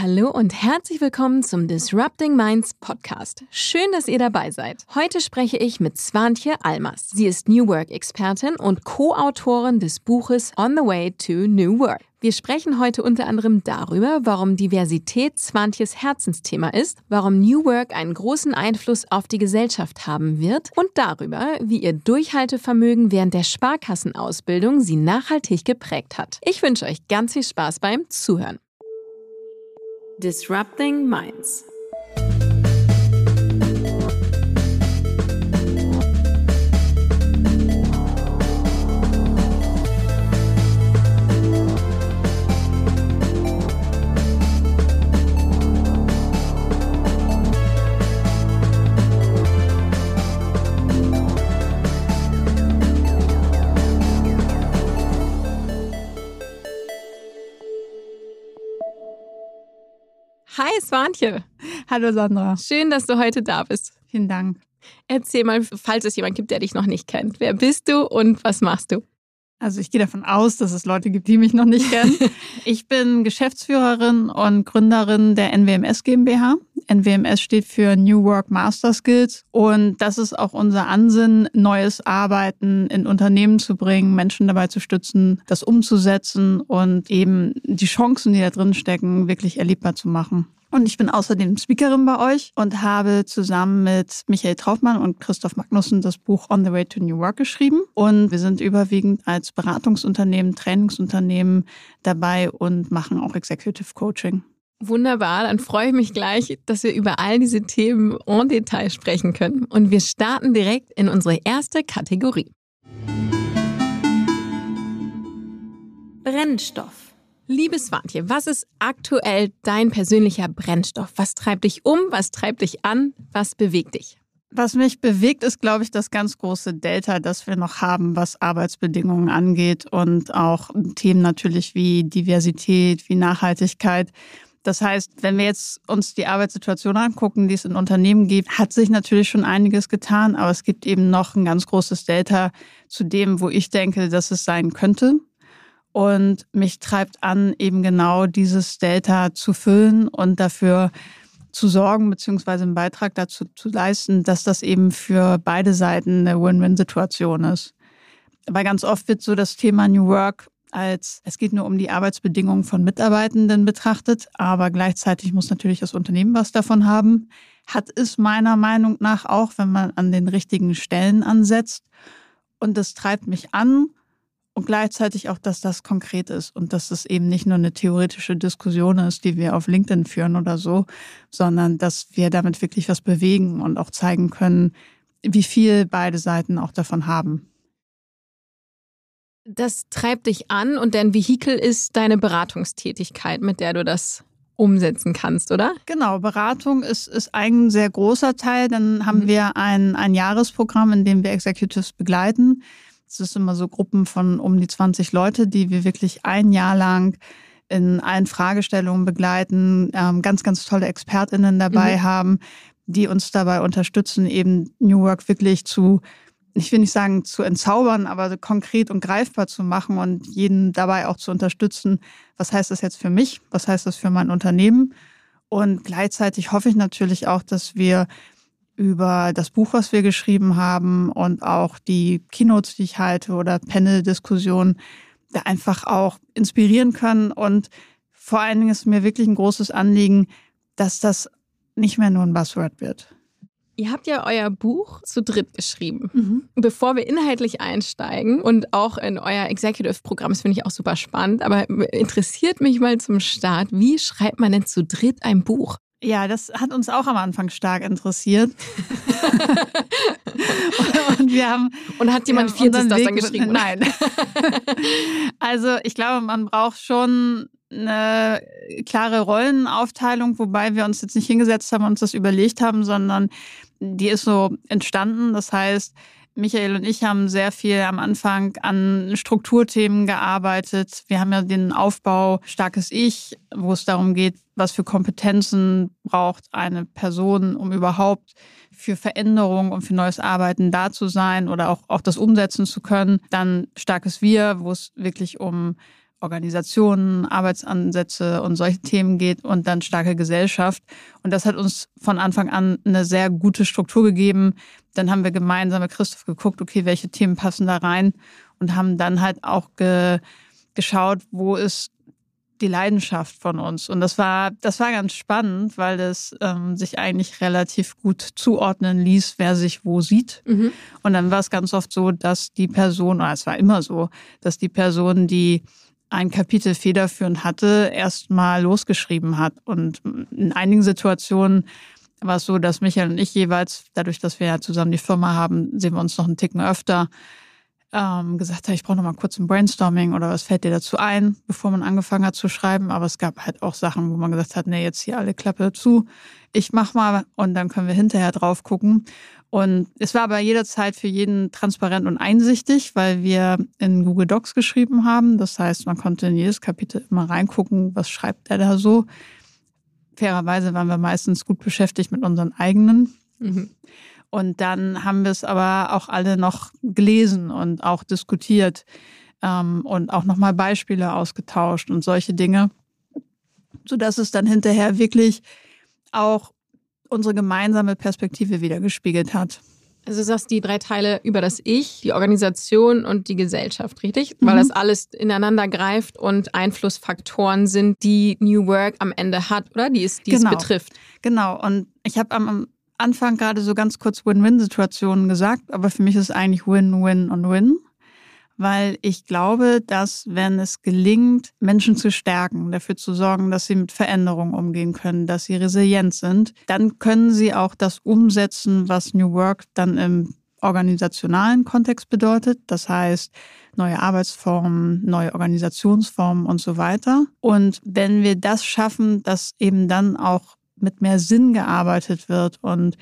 Hallo und herzlich willkommen zum Disrupting Minds Podcast. Schön, dass ihr dabei seid. Heute spreche ich mit Swantje Almas. Sie ist New Work-Expertin und Co-Autorin des Buches On the Way to New Work. Wir sprechen heute unter anderem darüber, warum Diversität Swantjes Herzensthema ist, warum New Work einen großen Einfluss auf die Gesellschaft haben wird und darüber, wie ihr Durchhaltevermögen während der Sparkassenausbildung sie nachhaltig geprägt hat. Ich wünsche euch ganz viel Spaß beim Zuhören. Disrupting Minds. Hi Swantje. Hallo Sandra. Schön, dass du heute da bist. Vielen Dank. Erzähl mal, falls es jemand gibt, der dich noch nicht kennt. Wer bist du und was machst du? Also ich gehe davon aus, dass es Leute gibt, die mich noch nicht kennen. ich bin Geschäftsführerin und Gründerin der NWMS GmbH. NWMS steht für New Work Master Skills und das ist auch unser Ansinn, neues Arbeiten in Unternehmen zu bringen, Menschen dabei zu stützen, das umzusetzen und eben die Chancen, die da drin stecken, wirklich erlebbar zu machen. Und ich bin außerdem Speakerin bei euch und habe zusammen mit Michael Traufmann und Christoph Magnussen das Buch On the Way to New Work geschrieben. Und wir sind überwiegend als Beratungsunternehmen, Trainingsunternehmen dabei und machen auch Executive Coaching. Wunderbar, dann freue ich mich gleich, dass wir über all diese Themen en Detail sprechen können. Und wir starten direkt in unsere erste Kategorie. Brennstoff. Liebes Swantje, was ist aktuell dein persönlicher Brennstoff? Was treibt dich um? Was treibt dich an? Was bewegt dich? Was mich bewegt, ist, glaube ich, das ganz große Delta, das wir noch haben, was Arbeitsbedingungen angeht und auch Themen natürlich wie Diversität, wie Nachhaltigkeit. Das heißt, wenn wir jetzt uns die Arbeitssituation angucken, die es in Unternehmen gibt, hat sich natürlich schon einiges getan, aber es gibt eben noch ein ganz großes Delta zu dem, wo ich denke, dass es sein könnte. Und mich treibt an, eben genau dieses Delta zu füllen und dafür zu sorgen, beziehungsweise einen Beitrag dazu zu leisten, dass das eben für beide Seiten eine Win-Win-Situation ist. Aber ganz oft wird so das Thema New Work als es geht nur um die Arbeitsbedingungen von Mitarbeitenden betrachtet, aber gleichzeitig muss natürlich das Unternehmen was davon haben. Hat es meiner Meinung nach auch, wenn man an den richtigen Stellen ansetzt. Und das treibt mich an, und gleichzeitig auch, dass das konkret ist und dass es eben nicht nur eine theoretische Diskussion ist, die wir auf LinkedIn führen oder so, sondern dass wir damit wirklich was bewegen und auch zeigen können, wie viel beide Seiten auch davon haben. Das treibt dich an und dein Vehikel ist deine Beratungstätigkeit, mit der du das umsetzen kannst, oder? Genau, Beratung ist, ist ein sehr großer Teil. Dann haben mhm. wir ein, ein Jahresprogramm, in dem wir Executives begleiten. Es ist immer so Gruppen von um die 20 Leute, die wir wirklich ein Jahr lang in allen Fragestellungen begleiten, ähm, ganz, ganz tolle ExpertInnen dabei mhm. haben, die uns dabei unterstützen, eben New Work wirklich zu, ich will nicht sagen zu entzaubern, aber konkret und greifbar zu machen und jeden dabei auch zu unterstützen. Was heißt das jetzt für mich? Was heißt das für mein Unternehmen? Und gleichzeitig hoffe ich natürlich auch, dass wir über das Buch, was wir geschrieben haben und auch die Keynotes, die ich halte oder Panel-Diskussionen, da einfach auch inspirieren können. Und vor allen Dingen ist mir wirklich ein großes Anliegen, dass das nicht mehr nur ein Buzzword wird. Ihr habt ja euer Buch zu dritt geschrieben. Mhm. Bevor wir inhaltlich einsteigen und auch in euer Executive-Programm, das finde ich auch super spannend, aber interessiert mich mal zum Start, wie schreibt man denn zu dritt ein Buch? Ja, das hat uns auch am Anfang stark interessiert. und wir haben. Und hat jemand viertes das dann geschrieben? Nein. also ich glaube, man braucht schon eine klare Rollenaufteilung, wobei wir uns jetzt nicht hingesetzt haben und uns das überlegt haben, sondern die ist so entstanden. Das heißt, Michael und ich haben sehr viel am Anfang an Strukturthemen gearbeitet. Wir haben ja den Aufbau Starkes Ich, wo es darum geht, was für Kompetenzen braucht eine Person, um überhaupt für Veränderung und für neues Arbeiten da zu sein oder auch, auch das umsetzen zu können. Dann Starkes Wir, wo es wirklich um Organisationen, Arbeitsansätze und solche Themen geht und dann starke Gesellschaft. Und das hat uns von Anfang an eine sehr gute Struktur gegeben. Dann haben wir gemeinsam mit Christoph geguckt, okay, welche Themen passen da rein und haben dann halt auch ge geschaut, wo ist die Leidenschaft von uns. Und das war, das war ganz spannend, weil es ähm, sich eigentlich relativ gut zuordnen ließ, wer sich wo sieht. Mhm. Und dann war es ganz oft so, dass die Person, oder es war immer so, dass die Person, die ein Kapitel federführend hatte, erst mal losgeschrieben hat. Und in einigen Situationen war es so, dass Michael und ich jeweils, dadurch, dass wir ja zusammen die Firma haben, sehen wir uns noch einen Ticken öfter, ähm, gesagt hat, ich brauche noch mal kurz ein Brainstorming oder was fällt dir dazu ein, bevor man angefangen hat zu schreiben. Aber es gab halt auch Sachen, wo man gesagt hat, nee, jetzt hier alle Klappe zu, ich mach mal und dann können wir hinterher drauf gucken. Und es war aber jederzeit für jeden transparent und einsichtig, weil wir in Google Docs geschrieben haben. Das heißt, man konnte in jedes Kapitel immer reingucken, was schreibt er da so. Fairerweise waren wir meistens gut beschäftigt mit unseren eigenen. Mhm. Und dann haben wir es aber auch alle noch gelesen und auch diskutiert ähm, und auch nochmal Beispiele ausgetauscht und solche Dinge, sodass es dann hinterher wirklich auch unsere gemeinsame Perspektive wiedergespiegelt hat. Also du sagst die drei Teile über das Ich, die Organisation und die Gesellschaft, richtig? Mhm. Weil das alles ineinander greift und Einflussfaktoren sind, die New Work am Ende hat, oder? Die es, die genau. es betrifft. Genau. Und ich habe am Anfang gerade so ganz kurz Win-Win-Situationen gesagt, aber für mich ist es eigentlich Win-Win und Win, weil ich glaube, dass wenn es gelingt, Menschen zu stärken, dafür zu sorgen, dass sie mit Veränderungen umgehen können, dass sie resilient sind, dann können sie auch das umsetzen, was New Work dann im organisationalen Kontext bedeutet. Das heißt, neue Arbeitsformen, neue Organisationsformen und so weiter. Und wenn wir das schaffen, dass eben dann auch mit mehr Sinn gearbeitet wird und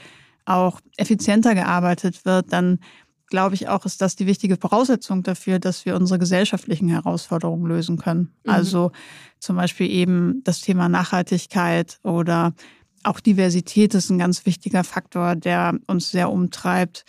auch effizienter gearbeitet wird, dann glaube ich auch, ist das die wichtige Voraussetzung dafür, dass wir unsere gesellschaftlichen Herausforderungen lösen können. Mhm. Also zum Beispiel eben das Thema Nachhaltigkeit oder auch Diversität ist ein ganz wichtiger Faktor, der uns sehr umtreibt.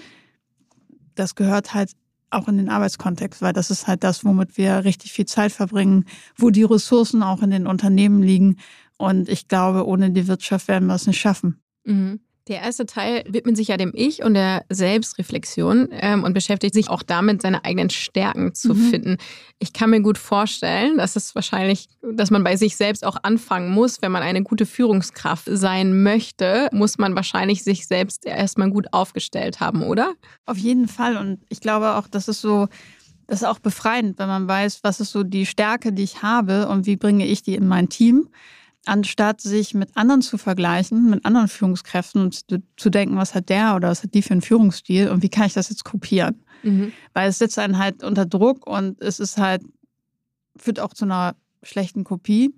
Das gehört halt auch in den Arbeitskontext, weil das ist halt das, womit wir richtig viel Zeit verbringen, wo die Ressourcen auch in den Unternehmen liegen und ich glaube, ohne die Wirtschaft werden wir es nicht schaffen. Mhm. Der erste Teil widmet sich ja dem Ich und der Selbstreflexion ähm, und beschäftigt sich auch damit, seine eigenen Stärken zu mhm. finden. Ich kann mir gut vorstellen, dass es wahrscheinlich, dass man bei sich selbst auch anfangen muss, wenn man eine gute Führungskraft sein möchte, muss man wahrscheinlich sich selbst erstmal gut aufgestellt haben, oder? Auf jeden Fall. Und ich glaube auch, das ist so, das ist auch befreiend, wenn man weiß, was ist so die Stärke, die ich habe und wie bringe ich die in mein Team anstatt sich mit anderen zu vergleichen, mit anderen Führungskräften und zu denken, was hat der oder was hat die für einen Führungsstil und wie kann ich das jetzt kopieren? Mhm. Weil es setzt einen halt unter Druck und es ist halt, führt auch zu einer schlechten Kopie.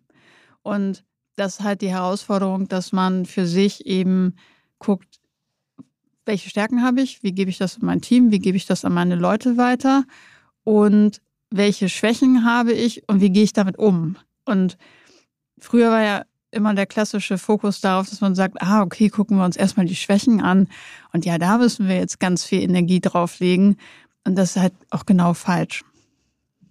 Und das ist halt die Herausforderung, dass man für sich eben guckt, welche Stärken habe ich, wie gebe ich das in mein Team, wie gebe ich das an meine Leute weiter und welche Schwächen habe ich und wie gehe ich damit um? Und Früher war ja immer der klassische Fokus darauf, dass man sagt, ah, okay, gucken wir uns erstmal die Schwächen an. Und ja, da müssen wir jetzt ganz viel Energie drauflegen. Und das ist halt auch genau falsch.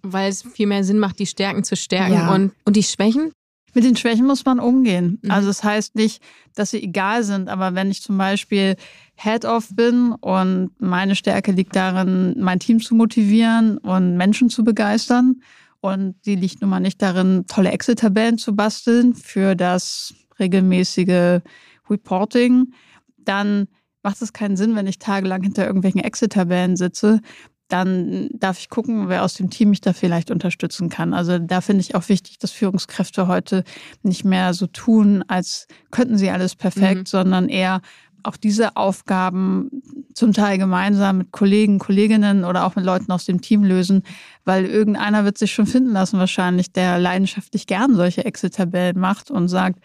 Weil es viel mehr Sinn macht, die Stärken zu stärken ja. und, und die Schwächen? Mit den Schwächen muss man umgehen. Mhm. Also es das heißt nicht, dass sie egal sind, aber wenn ich zum Beispiel Head-Off bin und meine Stärke liegt darin, mein Team zu motivieren und Menschen zu begeistern und die liegt nun mal nicht darin, tolle Excel-Tabellen zu basteln für das regelmäßige Reporting. Dann macht es keinen Sinn, wenn ich tagelang hinter irgendwelchen Excel-Tabellen sitze. Dann darf ich gucken, wer aus dem Team mich da vielleicht unterstützen kann. Also da finde ich auch wichtig, dass Führungskräfte heute nicht mehr so tun, als könnten sie alles perfekt, mhm. sondern eher auch diese Aufgaben zum Teil gemeinsam mit Kollegen, Kolleginnen oder auch mit Leuten aus dem Team lösen, weil irgendeiner wird sich schon finden lassen wahrscheinlich, der leidenschaftlich gern solche Excel-Tabellen macht und sagt,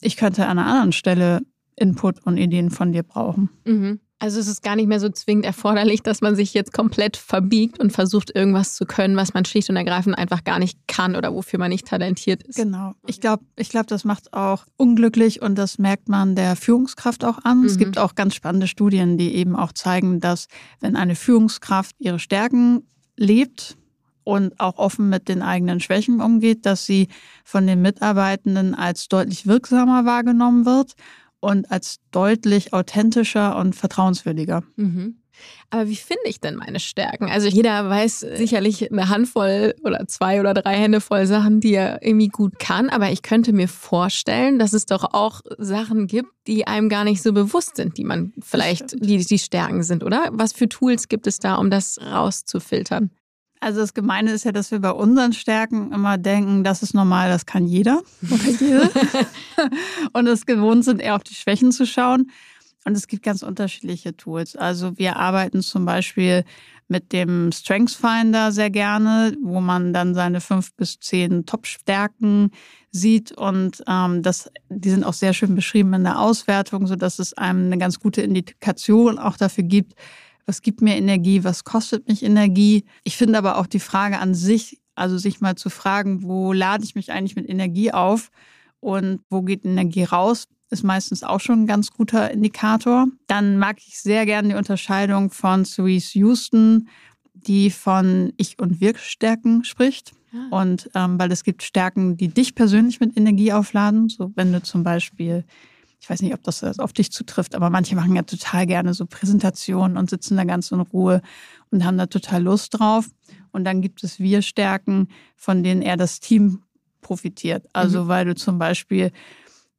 ich könnte an einer anderen Stelle Input und Ideen von dir brauchen. Mhm. Also es ist gar nicht mehr so zwingend erforderlich, dass man sich jetzt komplett verbiegt und versucht, irgendwas zu können, was man schlicht und ergreifend einfach gar nicht kann oder wofür man nicht talentiert ist. Genau. Ich glaube, ich glaub, das macht auch unglücklich und das merkt man der Führungskraft auch an. Mhm. Es gibt auch ganz spannende Studien, die eben auch zeigen, dass wenn eine Führungskraft ihre Stärken lebt und auch offen mit den eigenen Schwächen umgeht, dass sie von den Mitarbeitenden als deutlich wirksamer wahrgenommen wird und als deutlich authentischer und vertrauenswürdiger. Mhm. Aber wie finde ich denn meine Stärken? Also jeder weiß sicherlich eine Handvoll oder zwei oder drei Hände voll Sachen, die er irgendwie gut kann. Aber ich könnte mir vorstellen, dass es doch auch Sachen gibt, die einem gar nicht so bewusst sind, die man vielleicht, die die Stärken sind, oder? Was für Tools gibt es da, um das rauszufiltern? Also das Gemeine ist ja, dass wir bei unseren Stärken immer denken, das ist normal, das kann jeder oder jede. und es gewohnt sind, eher auf die Schwächen zu schauen. Und es gibt ganz unterschiedliche Tools. Also wir arbeiten zum Beispiel mit dem Strengths Finder sehr gerne, wo man dann seine fünf bis zehn Top-Stärken sieht. Und ähm, das, die sind auch sehr schön beschrieben in der Auswertung, sodass es einem eine ganz gute Indikation auch dafür gibt, was gibt mir Energie, was kostet mich Energie. Ich finde aber auch die Frage an sich, also sich mal zu fragen, wo lade ich mich eigentlich mit Energie auf und wo geht Energie raus, ist meistens auch schon ein ganz guter Indikator. Dann mag ich sehr gerne die Unterscheidung von Cerise Houston, die von Ich- und Wirkstärken spricht. Ah. Und ähm, weil es gibt Stärken, die dich persönlich mit Energie aufladen. So wenn du zum Beispiel, ich weiß nicht, ob das auf dich zutrifft, aber manche machen ja total gerne so Präsentationen und sitzen da ganz in Ruhe und haben da total Lust drauf. Und dann gibt es Wir-Stärken, von denen eher das Team profitiert. Also mhm. weil du zum Beispiel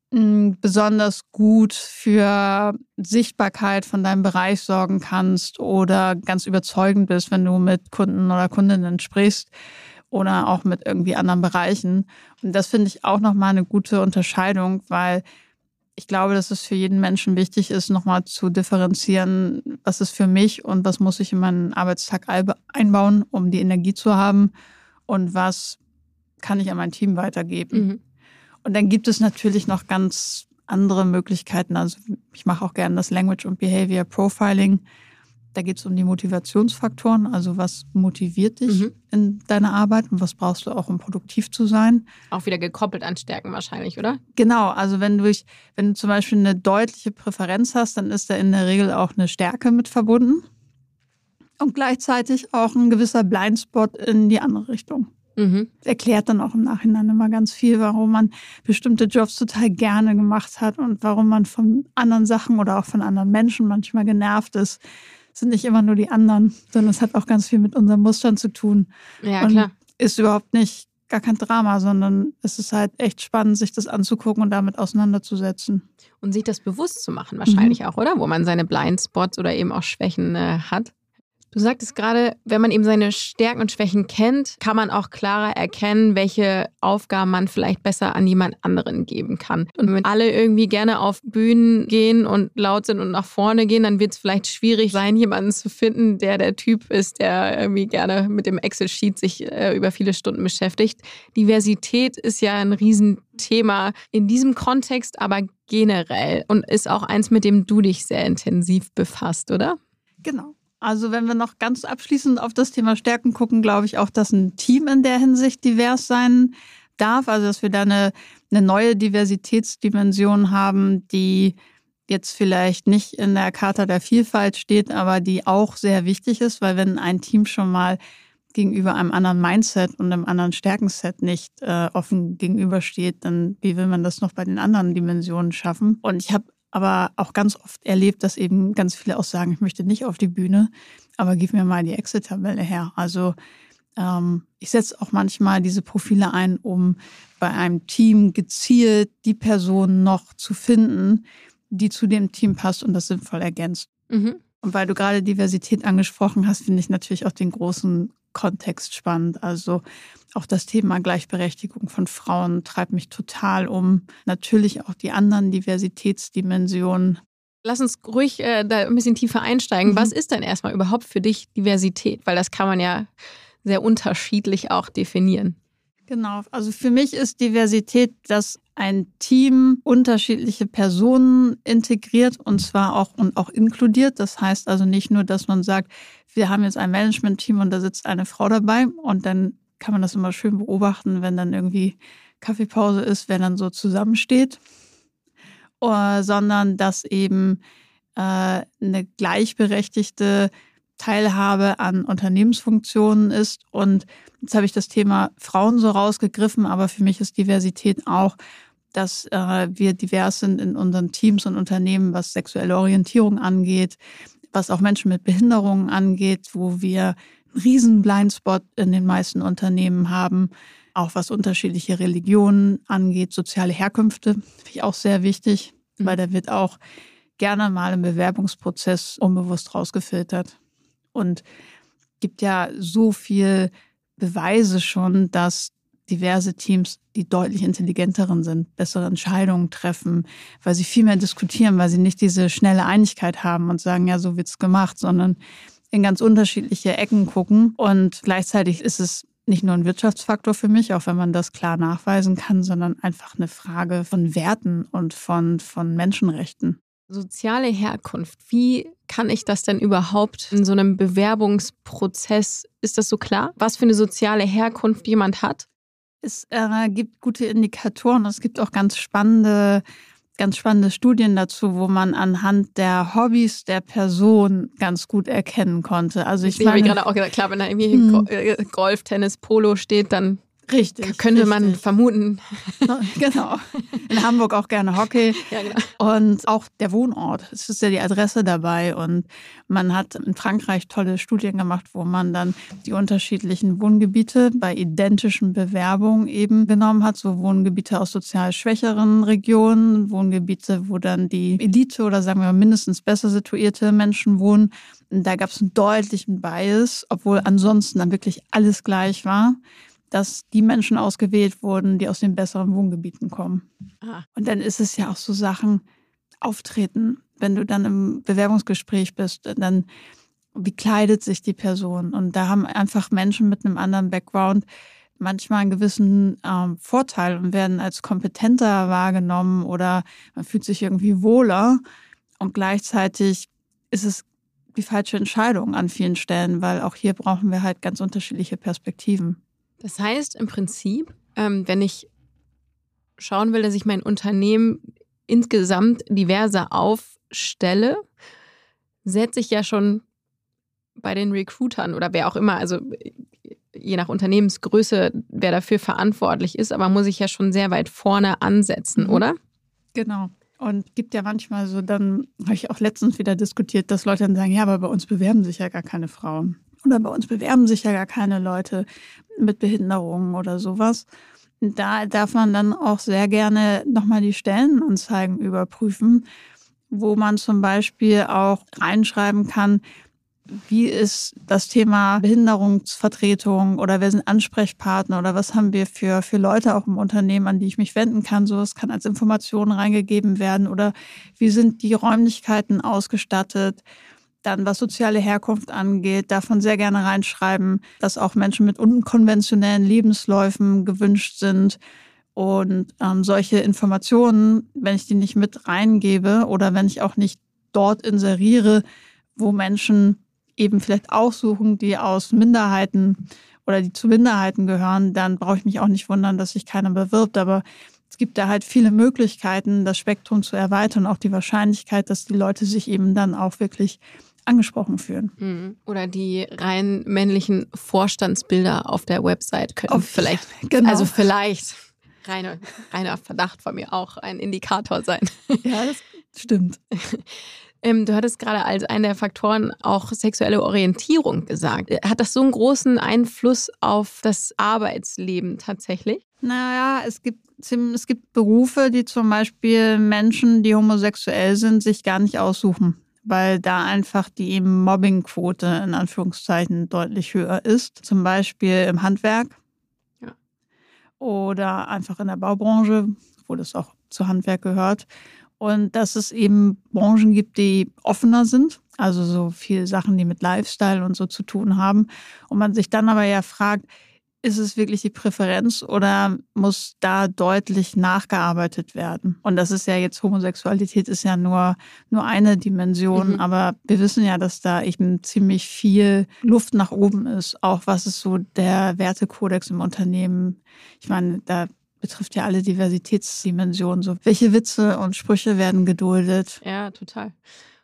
besonders gut für Sichtbarkeit von deinem Bereich sorgen kannst oder ganz überzeugend bist, wenn du mit Kunden oder Kundinnen sprichst oder auch mit irgendwie anderen Bereichen. Und das finde ich auch nochmal eine gute Unterscheidung, weil ich glaube, dass es für jeden Menschen wichtig ist, nochmal zu differenzieren, was ist für mich und was muss ich in meinen Arbeitstag einbauen, um die Energie zu haben und was kann ich an mein Team weitergeben. Mhm. Und dann gibt es natürlich noch ganz andere Möglichkeiten. Also ich mache auch gerne das Language und Behavior Profiling. Da geht es um die Motivationsfaktoren, also was motiviert dich mhm. in deiner Arbeit und was brauchst du auch, um produktiv zu sein. Auch wieder gekoppelt an Stärken wahrscheinlich, oder? Genau, also wenn du, wenn du zum Beispiel eine deutliche Präferenz hast, dann ist da in der Regel auch eine Stärke mit verbunden und gleichzeitig auch ein gewisser Blindspot in die andere Richtung. Mhm. Erklärt dann auch im Nachhinein immer ganz viel, warum man bestimmte Jobs total gerne gemacht hat und warum man von anderen Sachen oder auch von anderen Menschen manchmal genervt ist. Sind nicht immer nur die anderen, sondern es hat auch ganz viel mit unseren Mustern zu tun. Ja, und klar. Ist überhaupt nicht gar kein Drama, sondern es ist halt echt spannend, sich das anzugucken und damit auseinanderzusetzen. Und sich das bewusst zu machen, wahrscheinlich mhm. auch, oder? Wo man seine Blindspots oder eben auch Schwächen äh, hat. Du sagtest gerade, wenn man eben seine Stärken und Schwächen kennt, kann man auch klarer erkennen, welche Aufgaben man vielleicht besser an jemand anderen geben kann. Und wenn alle irgendwie gerne auf Bühnen gehen und laut sind und nach vorne gehen, dann wird es vielleicht schwierig sein, jemanden zu finden, der der Typ ist, der irgendwie gerne mit dem Excel-Sheet sich äh, über viele Stunden beschäftigt. Diversität ist ja ein Riesenthema in diesem Kontext, aber generell und ist auch eins, mit dem du dich sehr intensiv befasst, oder? Genau. Also wenn wir noch ganz abschließend auf das Thema Stärken gucken, glaube ich auch, dass ein Team in der Hinsicht divers sein darf. Also dass wir da eine, eine neue Diversitätsdimension haben, die jetzt vielleicht nicht in der Charta der Vielfalt steht, aber die auch sehr wichtig ist, weil wenn ein Team schon mal gegenüber einem anderen Mindset und einem anderen Stärkenset nicht äh, offen gegenübersteht, dann wie will man das noch bei den anderen Dimensionen schaffen? Und ich habe aber auch ganz oft erlebt, dass eben ganz viele auch sagen, ich möchte nicht auf die Bühne, aber gib mir mal die Exit-Tabelle her. Also ähm, ich setze auch manchmal diese Profile ein, um bei einem Team gezielt die Person noch zu finden, die zu dem Team passt und das sinnvoll ergänzt. Mhm. Und weil du gerade Diversität angesprochen hast, finde ich natürlich auch den großen Kontext spannend. Also auch das Thema Gleichberechtigung von Frauen treibt mich total um. Natürlich auch die anderen Diversitätsdimensionen. Lass uns ruhig äh, da ein bisschen tiefer einsteigen. Mhm. Was ist denn erstmal überhaupt für dich Diversität? Weil das kann man ja sehr unterschiedlich auch definieren. Genau, also für mich ist Diversität, dass ein Team unterschiedliche Personen integriert und zwar auch und auch inkludiert. Das heißt also nicht nur, dass man sagt, wir haben jetzt ein Management-Team und da sitzt eine Frau dabei und dann kann man das immer schön beobachten, wenn dann irgendwie Kaffeepause ist, wer dann so zusammensteht, uh, sondern dass eben äh, eine gleichberechtigte Teilhabe an Unternehmensfunktionen ist. Und jetzt habe ich das Thema Frauen so rausgegriffen, aber für mich ist Diversität auch, dass äh, wir divers sind in unseren Teams und Unternehmen, was sexuelle Orientierung angeht, was auch Menschen mit Behinderungen angeht, wo wir einen riesen Blindspot in den meisten Unternehmen haben, auch was unterschiedliche Religionen angeht, soziale Herkünfte, finde ich auch sehr wichtig, mhm. weil da wird auch gerne mal im Bewerbungsprozess unbewusst rausgefiltert. Und gibt ja so viel Beweise schon, dass diverse Teams die deutlich intelligenteren sind, bessere Entscheidungen treffen, weil sie viel mehr diskutieren, weil sie nicht diese schnelle Einigkeit haben und sagen, ja, so wird's gemacht, sondern in ganz unterschiedliche Ecken gucken. Und gleichzeitig ist es nicht nur ein Wirtschaftsfaktor für mich, auch wenn man das klar nachweisen kann, sondern einfach eine Frage von Werten und von, von Menschenrechten. Soziale Herkunft, wie kann ich das denn überhaupt in so einem Bewerbungsprozess, ist das so klar, was für eine soziale Herkunft jemand hat? Es äh, gibt gute Indikatoren. Es gibt auch ganz spannende, ganz spannende Studien dazu, wo man anhand der Hobbys der Person ganz gut erkennen konnte. Also ich, ich habe gerade auch gesagt, klar, wenn da irgendwie hm. Äh, Golf, Tennis, Polo steht, dann Richtig. Könnte richtig. man vermuten. Genau. In Hamburg auch gerne Hockey. Ja, genau. Und auch der Wohnort. Es ist ja die Adresse dabei. Und man hat in Frankreich tolle Studien gemacht, wo man dann die unterschiedlichen Wohngebiete bei identischen Bewerbungen eben genommen hat. So Wohngebiete aus sozial schwächeren Regionen, Wohngebiete, wo dann die Elite oder sagen wir mal mindestens besser situierte Menschen wohnen. Und da gab es einen deutlichen Bias, obwohl ansonsten dann wirklich alles gleich war dass die Menschen ausgewählt wurden, die aus den besseren Wohngebieten kommen. Ah. Und dann ist es ja auch so Sachen auftreten, wenn du dann im Bewerbungsgespräch bist, dann wie kleidet sich die Person? Und da haben einfach Menschen mit einem anderen Background manchmal einen gewissen ähm, Vorteil und werden als kompetenter wahrgenommen oder man fühlt sich irgendwie wohler. Und gleichzeitig ist es die falsche Entscheidung an vielen Stellen, weil auch hier brauchen wir halt ganz unterschiedliche Perspektiven. Das heißt im Prinzip, ähm, wenn ich schauen will, dass ich mein Unternehmen insgesamt diverser aufstelle, setze ich ja schon bei den Recruitern oder wer auch immer, also je nach Unternehmensgröße, wer dafür verantwortlich ist, aber muss ich ja schon sehr weit vorne ansetzen, mhm. oder? Genau. Und gibt ja manchmal so, dann habe ich auch letztens wieder diskutiert, dass Leute dann sagen, ja, aber bei uns bewerben sich ja gar keine Frauen. Oder bei uns bewerben sich ja gar keine Leute mit Behinderungen oder sowas. Da darf man dann auch sehr gerne nochmal die Stellenanzeigen überprüfen, wo man zum Beispiel auch reinschreiben kann, wie ist das Thema Behinderungsvertretung oder wer sind Ansprechpartner oder was haben wir für, für Leute auch im Unternehmen, an die ich mich wenden kann. Sowas kann als Information reingegeben werden oder wie sind die Räumlichkeiten ausgestattet dann, was soziale Herkunft angeht, davon sehr gerne reinschreiben, dass auch Menschen mit unkonventionellen Lebensläufen gewünscht sind. Und ähm, solche Informationen, wenn ich die nicht mit reingebe oder wenn ich auch nicht dort inseriere, wo Menschen eben vielleicht aussuchen, die aus Minderheiten oder die zu Minderheiten gehören, dann brauche ich mich auch nicht wundern, dass sich keiner bewirbt. Aber es gibt da halt viele Möglichkeiten, das Spektrum zu erweitern, auch die Wahrscheinlichkeit, dass die Leute sich eben dann auch wirklich angesprochen fühlen. Mhm. Oder die rein männlichen Vorstandsbilder auf der Website können auf, vielleicht, genau. also vielleicht reiner, reiner Verdacht von mir auch ein Indikator sein. Ja, das stimmt. Ähm, du hattest gerade als einen der Faktoren auch sexuelle Orientierung gesagt. Hat das so einen großen Einfluss auf das Arbeitsleben tatsächlich? Naja, es gibt, es gibt Berufe, die zum Beispiel Menschen, die homosexuell sind, sich gar nicht aussuchen weil da einfach die Mobbingquote in Anführungszeichen deutlich höher ist. Zum Beispiel im Handwerk ja. oder einfach in der Baubranche, wo das auch zu Handwerk gehört. Und dass es eben Branchen gibt, die offener sind, also so viele Sachen, die mit Lifestyle und so zu tun haben. Und man sich dann aber ja fragt, ist es wirklich die Präferenz oder muss da deutlich nachgearbeitet werden? Und das ist ja jetzt, Homosexualität ist ja nur, nur eine Dimension, mhm. aber wir wissen ja, dass da eben ziemlich viel Luft nach oben ist. Auch was ist so der Wertekodex im Unternehmen? Ich meine, da betrifft ja alle Diversitätsdimensionen. So, welche Witze und Sprüche werden geduldet? Ja, total.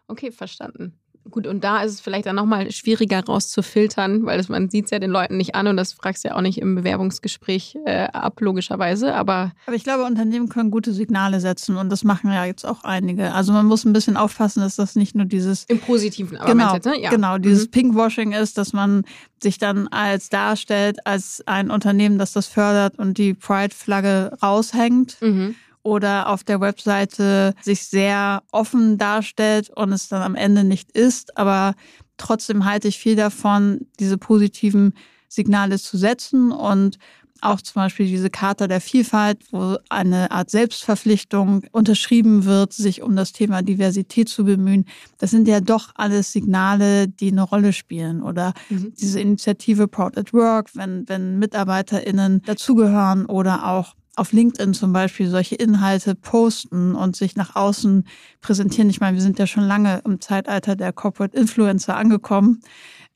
Okay, verstanden. Gut, und da ist es vielleicht dann nochmal schwieriger rauszufiltern, weil das, man sieht es ja den Leuten nicht an und das fragst du ja auch nicht im Bewerbungsgespräch äh, ab, logischerweise. Aber, aber ich glaube, Unternehmen können gute Signale setzen und das machen ja jetzt auch einige. Also man muss ein bisschen aufpassen, dass das nicht nur dieses... Im Positiven, aber genau, jetzt, ne? ja. genau, dieses mhm. Pinkwashing ist, dass man sich dann als darstellt, als ein Unternehmen, das das fördert und die Pride-Flagge raushängt. Mhm oder auf der Webseite sich sehr offen darstellt und es dann am Ende nicht ist. Aber trotzdem halte ich viel davon, diese positiven Signale zu setzen und auch zum Beispiel diese Charta der Vielfalt, wo eine Art Selbstverpflichtung unterschrieben wird, sich um das Thema Diversität zu bemühen. Das sind ja doch alles Signale, die eine Rolle spielen. Oder mhm. diese Initiative Proud at Work, wenn, wenn MitarbeiterInnen dazugehören oder auch auf LinkedIn zum Beispiel solche Inhalte posten und sich nach außen präsentieren. Ich meine, wir sind ja schon lange im Zeitalter der Corporate Influencer angekommen.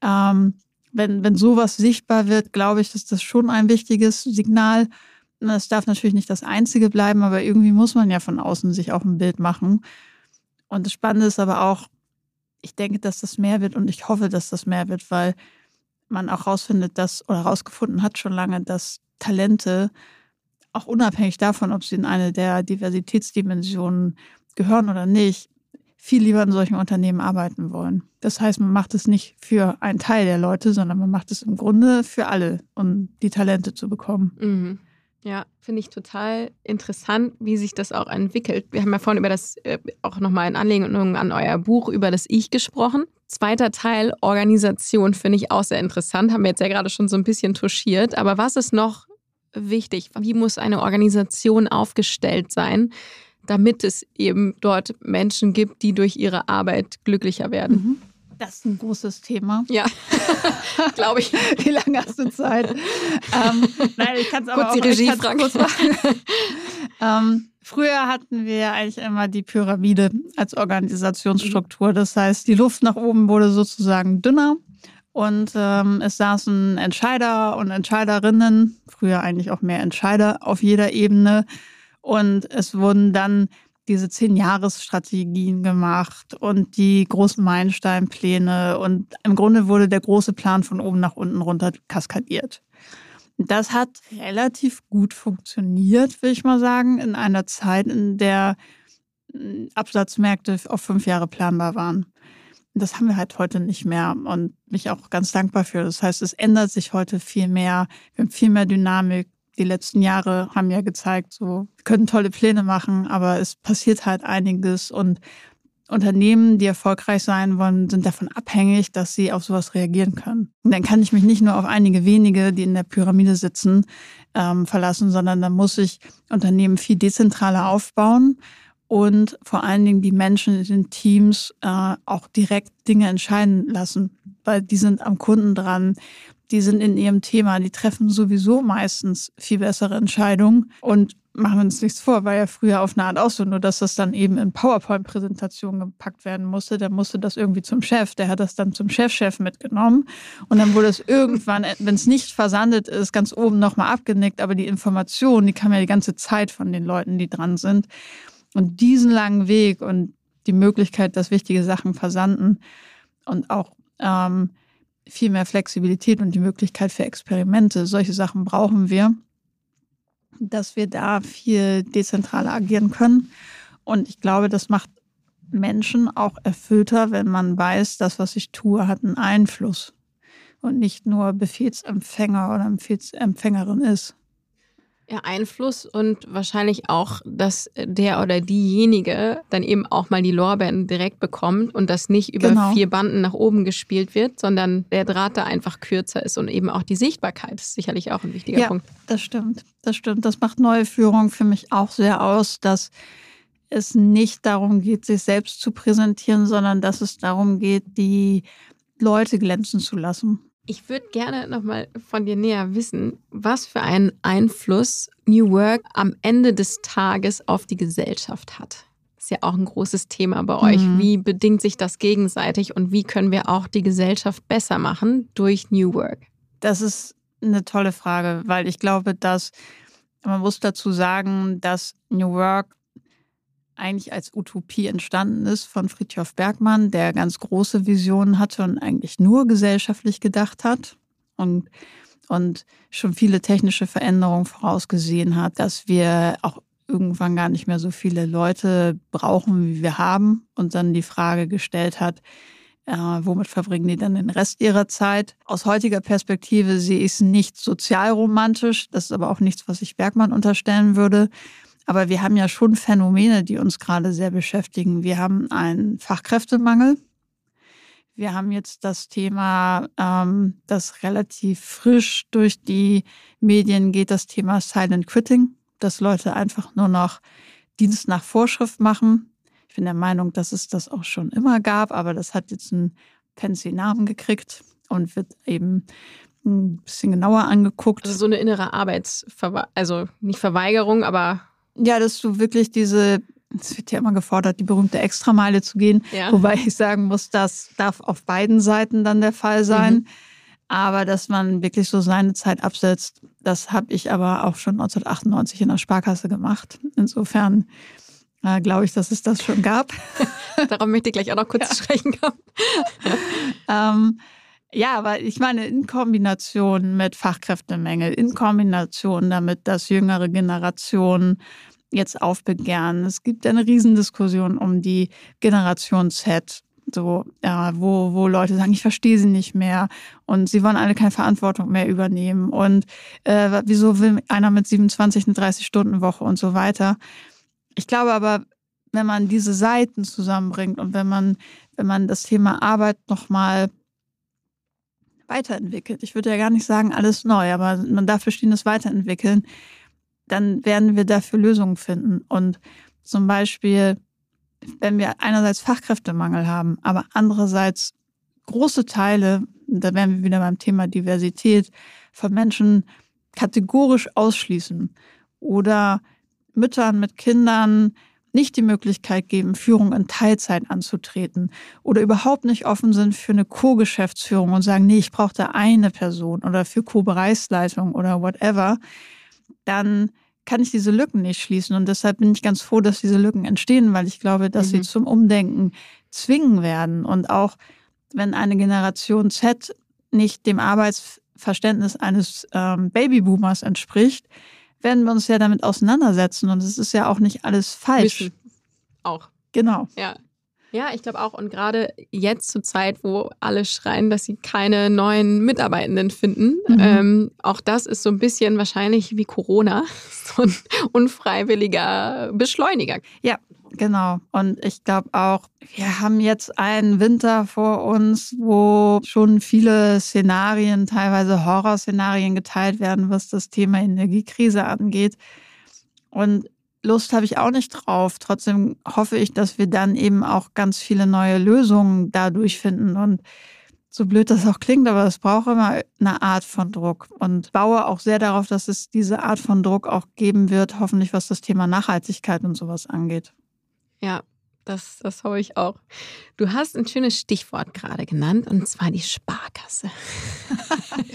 Ähm, wenn, wenn sowas sichtbar wird, glaube ich, ist das schon ein wichtiges Signal. Es darf natürlich nicht das einzige bleiben, aber irgendwie muss man ja von außen sich auch ein Bild machen. Und das Spannende ist aber auch, ich denke, dass das mehr wird und ich hoffe, dass das mehr wird, weil man auch rausfindet, dass oder rausgefunden hat schon lange, dass Talente auch unabhängig davon, ob sie in eine der Diversitätsdimensionen gehören oder nicht, viel lieber in solchen Unternehmen arbeiten wollen. Das heißt, man macht es nicht für einen Teil der Leute, sondern man macht es im Grunde für alle, um die Talente zu bekommen. Mhm. Ja, finde ich total interessant, wie sich das auch entwickelt. Wir haben ja vorhin über das äh, auch nochmal in Anlehnung an euer Buch über das Ich gesprochen. Zweiter Teil, Organisation, finde ich auch sehr interessant. Haben wir jetzt ja gerade schon so ein bisschen touchiert. Aber was ist noch wichtig? Wie muss eine Organisation aufgestellt sein, damit es eben dort Menschen gibt, die durch ihre Arbeit glücklicher werden? Mhm. Das ist ein großes Thema. Ja, glaube ich. Wie lange hast du Zeit? ähm, nein, ich kann es aber kurz auch die Regie fragen. Kurz machen. ähm, früher hatten wir eigentlich immer die Pyramide als Organisationsstruktur. Das heißt, die Luft nach oben wurde sozusagen dünner und ähm, es saßen Entscheider und Entscheiderinnen, früher eigentlich auch mehr Entscheider auf jeder Ebene. Und es wurden dann diese Zehn-Jahres-Strategien gemacht und die großen Meilensteinpläne. Und im Grunde wurde der große Plan von oben nach unten runter kaskadiert. Das hat relativ gut funktioniert, will ich mal sagen, in einer Zeit, in der hm, Absatzmärkte auf fünf Jahre planbar waren das haben wir halt heute nicht mehr und mich auch ganz dankbar für. Das heißt, es ändert sich heute viel mehr. Wir haben viel mehr Dynamik. Die letzten Jahre haben ja gezeigt, so, wir können tolle Pläne machen, aber es passiert halt einiges und Unternehmen, die erfolgreich sein wollen, sind davon abhängig, dass sie auf sowas reagieren können. Und dann kann ich mich nicht nur auf einige wenige, die in der Pyramide sitzen, ähm, verlassen, sondern dann muss ich Unternehmen viel dezentraler aufbauen und vor allen Dingen die Menschen in den Teams äh, auch direkt Dinge entscheiden lassen, weil die sind am Kunden dran, die sind in ihrem Thema, die treffen sowieso meistens viel bessere Entscheidungen und machen uns nichts vor, war ja früher auf eine Art auch so, nur dass das dann eben in PowerPoint-Präsentationen gepackt werden musste. Der musste das irgendwie zum Chef, der hat das dann zum Chefchef mitgenommen und dann wurde es irgendwann, wenn es nicht versandet ist, ganz oben nochmal abgenickt, aber die Information, die kam ja die ganze Zeit von den Leuten, die dran sind. Und diesen langen Weg und die Möglichkeit, dass wichtige Sachen versanden und auch ähm, viel mehr Flexibilität und die Möglichkeit für Experimente, solche Sachen brauchen wir, dass wir da viel dezentraler agieren können. Und ich glaube, das macht Menschen auch erfüllter, wenn man weiß, das, was ich tue, hat einen Einfluss und nicht nur Befehlsempfänger oder Befehlsempfängerin ist ja, Einfluss und wahrscheinlich auch, dass der oder diejenige dann eben auch mal die Lorbeeren direkt bekommt und das nicht über genau. vier Banden nach oben gespielt wird, sondern der Draht da einfach kürzer ist und eben auch die Sichtbarkeit ist sicherlich auch ein wichtiger ja, Punkt. Das stimmt, das stimmt. Das macht neue Führung für mich auch sehr aus, dass es nicht darum geht, sich selbst zu präsentieren, sondern dass es darum geht, die Leute glänzen zu lassen. Ich würde gerne nochmal von dir näher wissen, was für einen Einfluss New Work am Ende des Tages auf die Gesellschaft hat. Das ist ja auch ein großes Thema bei euch. Mhm. Wie bedingt sich das gegenseitig und wie können wir auch die Gesellschaft besser machen durch New Work? Das ist eine tolle Frage, weil ich glaube, dass man muss dazu sagen, dass New Work eigentlich als Utopie entstanden ist von Friedhof Bergmann, der ganz große Visionen hatte und eigentlich nur gesellschaftlich gedacht hat und, und schon viele technische Veränderungen vorausgesehen hat, dass wir auch irgendwann gar nicht mehr so viele Leute brauchen, wie wir haben und dann die Frage gestellt hat, äh, womit verbringen die dann den Rest ihrer Zeit? Aus heutiger Perspektive sehe ich es nicht sozialromantisch. Das ist aber auch nichts, was ich Bergmann unterstellen würde. Aber wir haben ja schon Phänomene, die uns gerade sehr beschäftigen. Wir haben einen Fachkräftemangel. Wir haben jetzt das Thema, ähm, das relativ frisch durch die Medien geht, das Thema Silent Quitting, dass Leute einfach nur noch Dienst nach Vorschrift machen. Ich bin der Meinung, dass es das auch schon immer gab, aber das hat jetzt einen fancy Namen gekriegt und wird eben ein bisschen genauer angeguckt. Also so eine innere Arbeitsverweigerung, also nicht Verweigerung, aber ja, dass du wirklich diese, es wird ja immer gefordert, die berühmte Extrameile zu gehen. Ja. Wobei ich sagen muss, das darf auf beiden Seiten dann der Fall sein. Mhm. Aber dass man wirklich so seine Zeit absetzt, das habe ich aber auch schon 1998 in der Sparkasse gemacht. Insofern äh, glaube ich, dass es das schon gab. Darum möchte ich gleich auch noch kurz ja. sprechen kommen. ähm, ja, aber ich meine, in Kombination mit Fachkräftemängel, in Kombination damit, dass jüngere Generationen jetzt aufbegehren. Es gibt eine Riesendiskussion um die Generation Z, so, ja, wo, wo Leute sagen, ich verstehe sie nicht mehr und sie wollen alle keine Verantwortung mehr übernehmen. Und äh, wieso will einer mit 27 eine 30-Stunden-Woche und so weiter? Ich glaube aber, wenn man diese Seiten zusammenbringt und wenn man, wenn man das Thema Arbeit nochmal weiterentwickelt. Ich würde ja gar nicht sagen, alles neu, aber man darf Bestehendes weiterentwickeln. Dann werden wir dafür Lösungen finden. Und zum Beispiel, wenn wir einerseits Fachkräftemangel haben, aber andererseits große Teile, da wären wir wieder beim Thema Diversität, von Menschen kategorisch ausschließen oder Müttern mit Kindern nicht die Möglichkeit geben, Führung in Teilzeit anzutreten oder überhaupt nicht offen sind für eine Co-Geschäftsführung und sagen, nee, ich brauche da eine Person oder für Co-Bereichsleitung oder whatever, dann kann ich diese Lücken nicht schließen. Und deshalb bin ich ganz froh, dass diese Lücken entstehen, weil ich glaube, dass mhm. sie zum Umdenken zwingen werden. Und auch wenn eine Generation Z nicht dem Arbeitsverständnis eines ähm, Babyboomers entspricht, werden wir uns ja damit auseinandersetzen und es ist ja auch nicht alles falsch. Müssen. Auch. Genau. Ja. Ja, ich glaube auch. Und gerade jetzt zur Zeit, wo alle schreien, dass sie keine neuen Mitarbeitenden finden, mhm. ähm, auch das ist so ein bisschen wahrscheinlich wie Corona, so ein unfreiwilliger Beschleuniger. Ja, Genau. Und ich glaube auch, wir haben jetzt einen Winter vor uns, wo schon viele Szenarien, teilweise Horrorszenarien geteilt werden, was das Thema Energiekrise angeht. Und Lust habe ich auch nicht drauf. Trotzdem hoffe ich, dass wir dann eben auch ganz viele neue Lösungen dadurch finden. Und so blöd das auch klingt, aber es braucht immer eine Art von Druck. Und baue auch sehr darauf, dass es diese Art von Druck auch geben wird, hoffentlich was das Thema Nachhaltigkeit und sowas angeht. Ja, das, das habe ich auch. Du hast ein schönes Stichwort gerade genannt, und zwar die Sparkasse.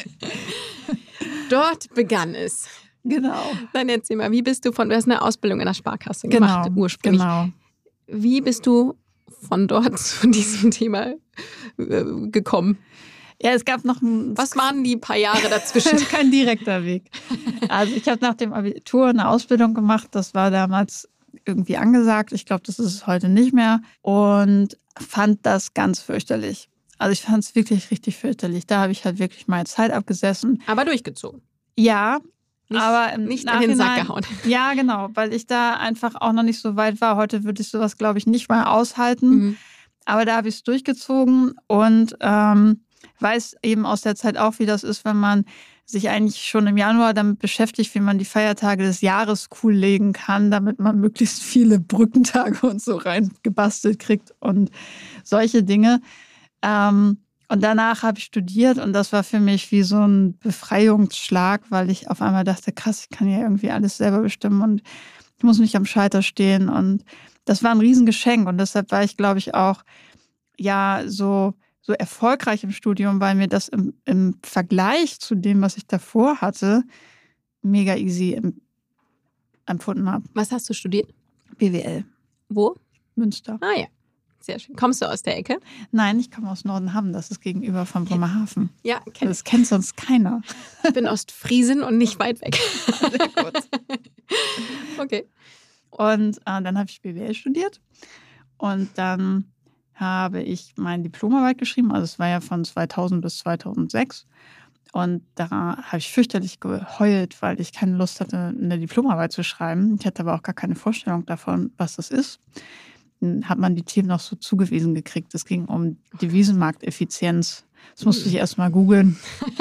Dort begann es. Genau. Dann erzähl mal, wie bist du von, du hast eine Ausbildung in der Sparkasse genau, gemacht ursprünglich. Genau. Wie bist du von dort zu diesem Thema äh, gekommen? Ja, es gab noch ein. Was waren die paar Jahre dazwischen? Kein direkter Weg. Also ich habe nach dem Abitur eine Ausbildung gemacht. Das war damals irgendwie angesagt. Ich glaube, das ist es heute nicht mehr. Und fand das ganz fürchterlich. Also ich fand es wirklich richtig fürchterlich. Da habe ich halt wirklich meine Zeit abgesessen. Aber durchgezogen. Ja, nicht, aber nicht in den Sack gehauen. Ja, genau, weil ich da einfach auch noch nicht so weit war. Heute würde ich sowas, glaube ich, nicht mal aushalten. Mhm. Aber da habe ich es durchgezogen und ähm, weiß eben aus der Zeit auch, wie das ist, wenn man sich eigentlich schon im Januar damit beschäftigt, wie man die Feiertage des Jahres cool legen kann, damit man möglichst viele Brückentage und so reingebastelt kriegt und solche Dinge. Ähm, und danach habe ich studiert und das war für mich wie so ein Befreiungsschlag, weil ich auf einmal dachte, krass, ich kann ja irgendwie alles selber bestimmen und ich muss nicht am Scheiter stehen. Und das war ein Riesengeschenk und deshalb war ich, glaube ich, auch ja so so erfolgreich im Studium, weil mir das im, im Vergleich zu dem, was ich davor hatte, mega easy empfunden habe. Was hast du studiert? BWL. Wo? Münster. Ah ja. Sehr schön. Kommst du aus der Ecke? Nein, ich komme aus Nordenham. Das ist gegenüber von Bremerhaven. Ja, kenn Das kennt sonst keiner. ich. bin Ostfriesin und nicht weit weg. Sehr gut. Okay. Und äh, dann habe ich BWL studiert. Und dann habe ich meine Diplomarbeit geschrieben. Also es war ja von 2000 bis 2006. Und da habe ich fürchterlich geheult, weil ich keine Lust hatte, eine Diplomarbeit zu schreiben. Ich hatte aber auch gar keine Vorstellung davon, was das ist. Dann hat man die Themen noch so zugewiesen gekriegt. Es ging um Devisenmarkteffizienz. Das musste ich erst mal googeln.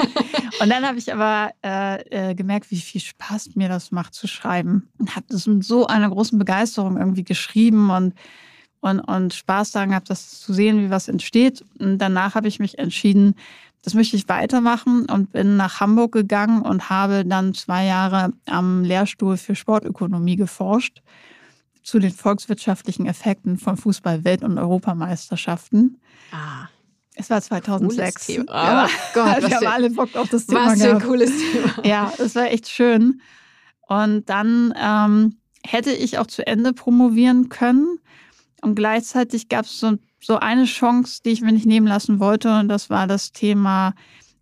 Und dann habe ich aber äh, äh, gemerkt, wie viel Spaß mir das macht zu schreiben. Und habe das mit so einer großen Begeisterung irgendwie geschrieben und, und, und Spaß daran gehabt, das zu sehen, wie was entsteht. Und danach habe ich mich entschieden, das möchte ich weitermachen und bin nach Hamburg gegangen und habe dann zwei Jahre am Lehrstuhl für Sportökonomie geforscht zu den volkswirtschaftlichen Effekten von Fußball-Welt- und Europameisterschaften. Ah, Es war cooles 2006. Thema. Ja. Oh Gott, Wir haben alle Bock auf das Thema was für ein cooles Thema. Ja, es war echt schön. Und dann ähm, hätte ich auch zu Ende promovieren können. Und gleichzeitig gab es so, so eine Chance, die ich mir nicht nehmen lassen wollte. Und das war das Thema,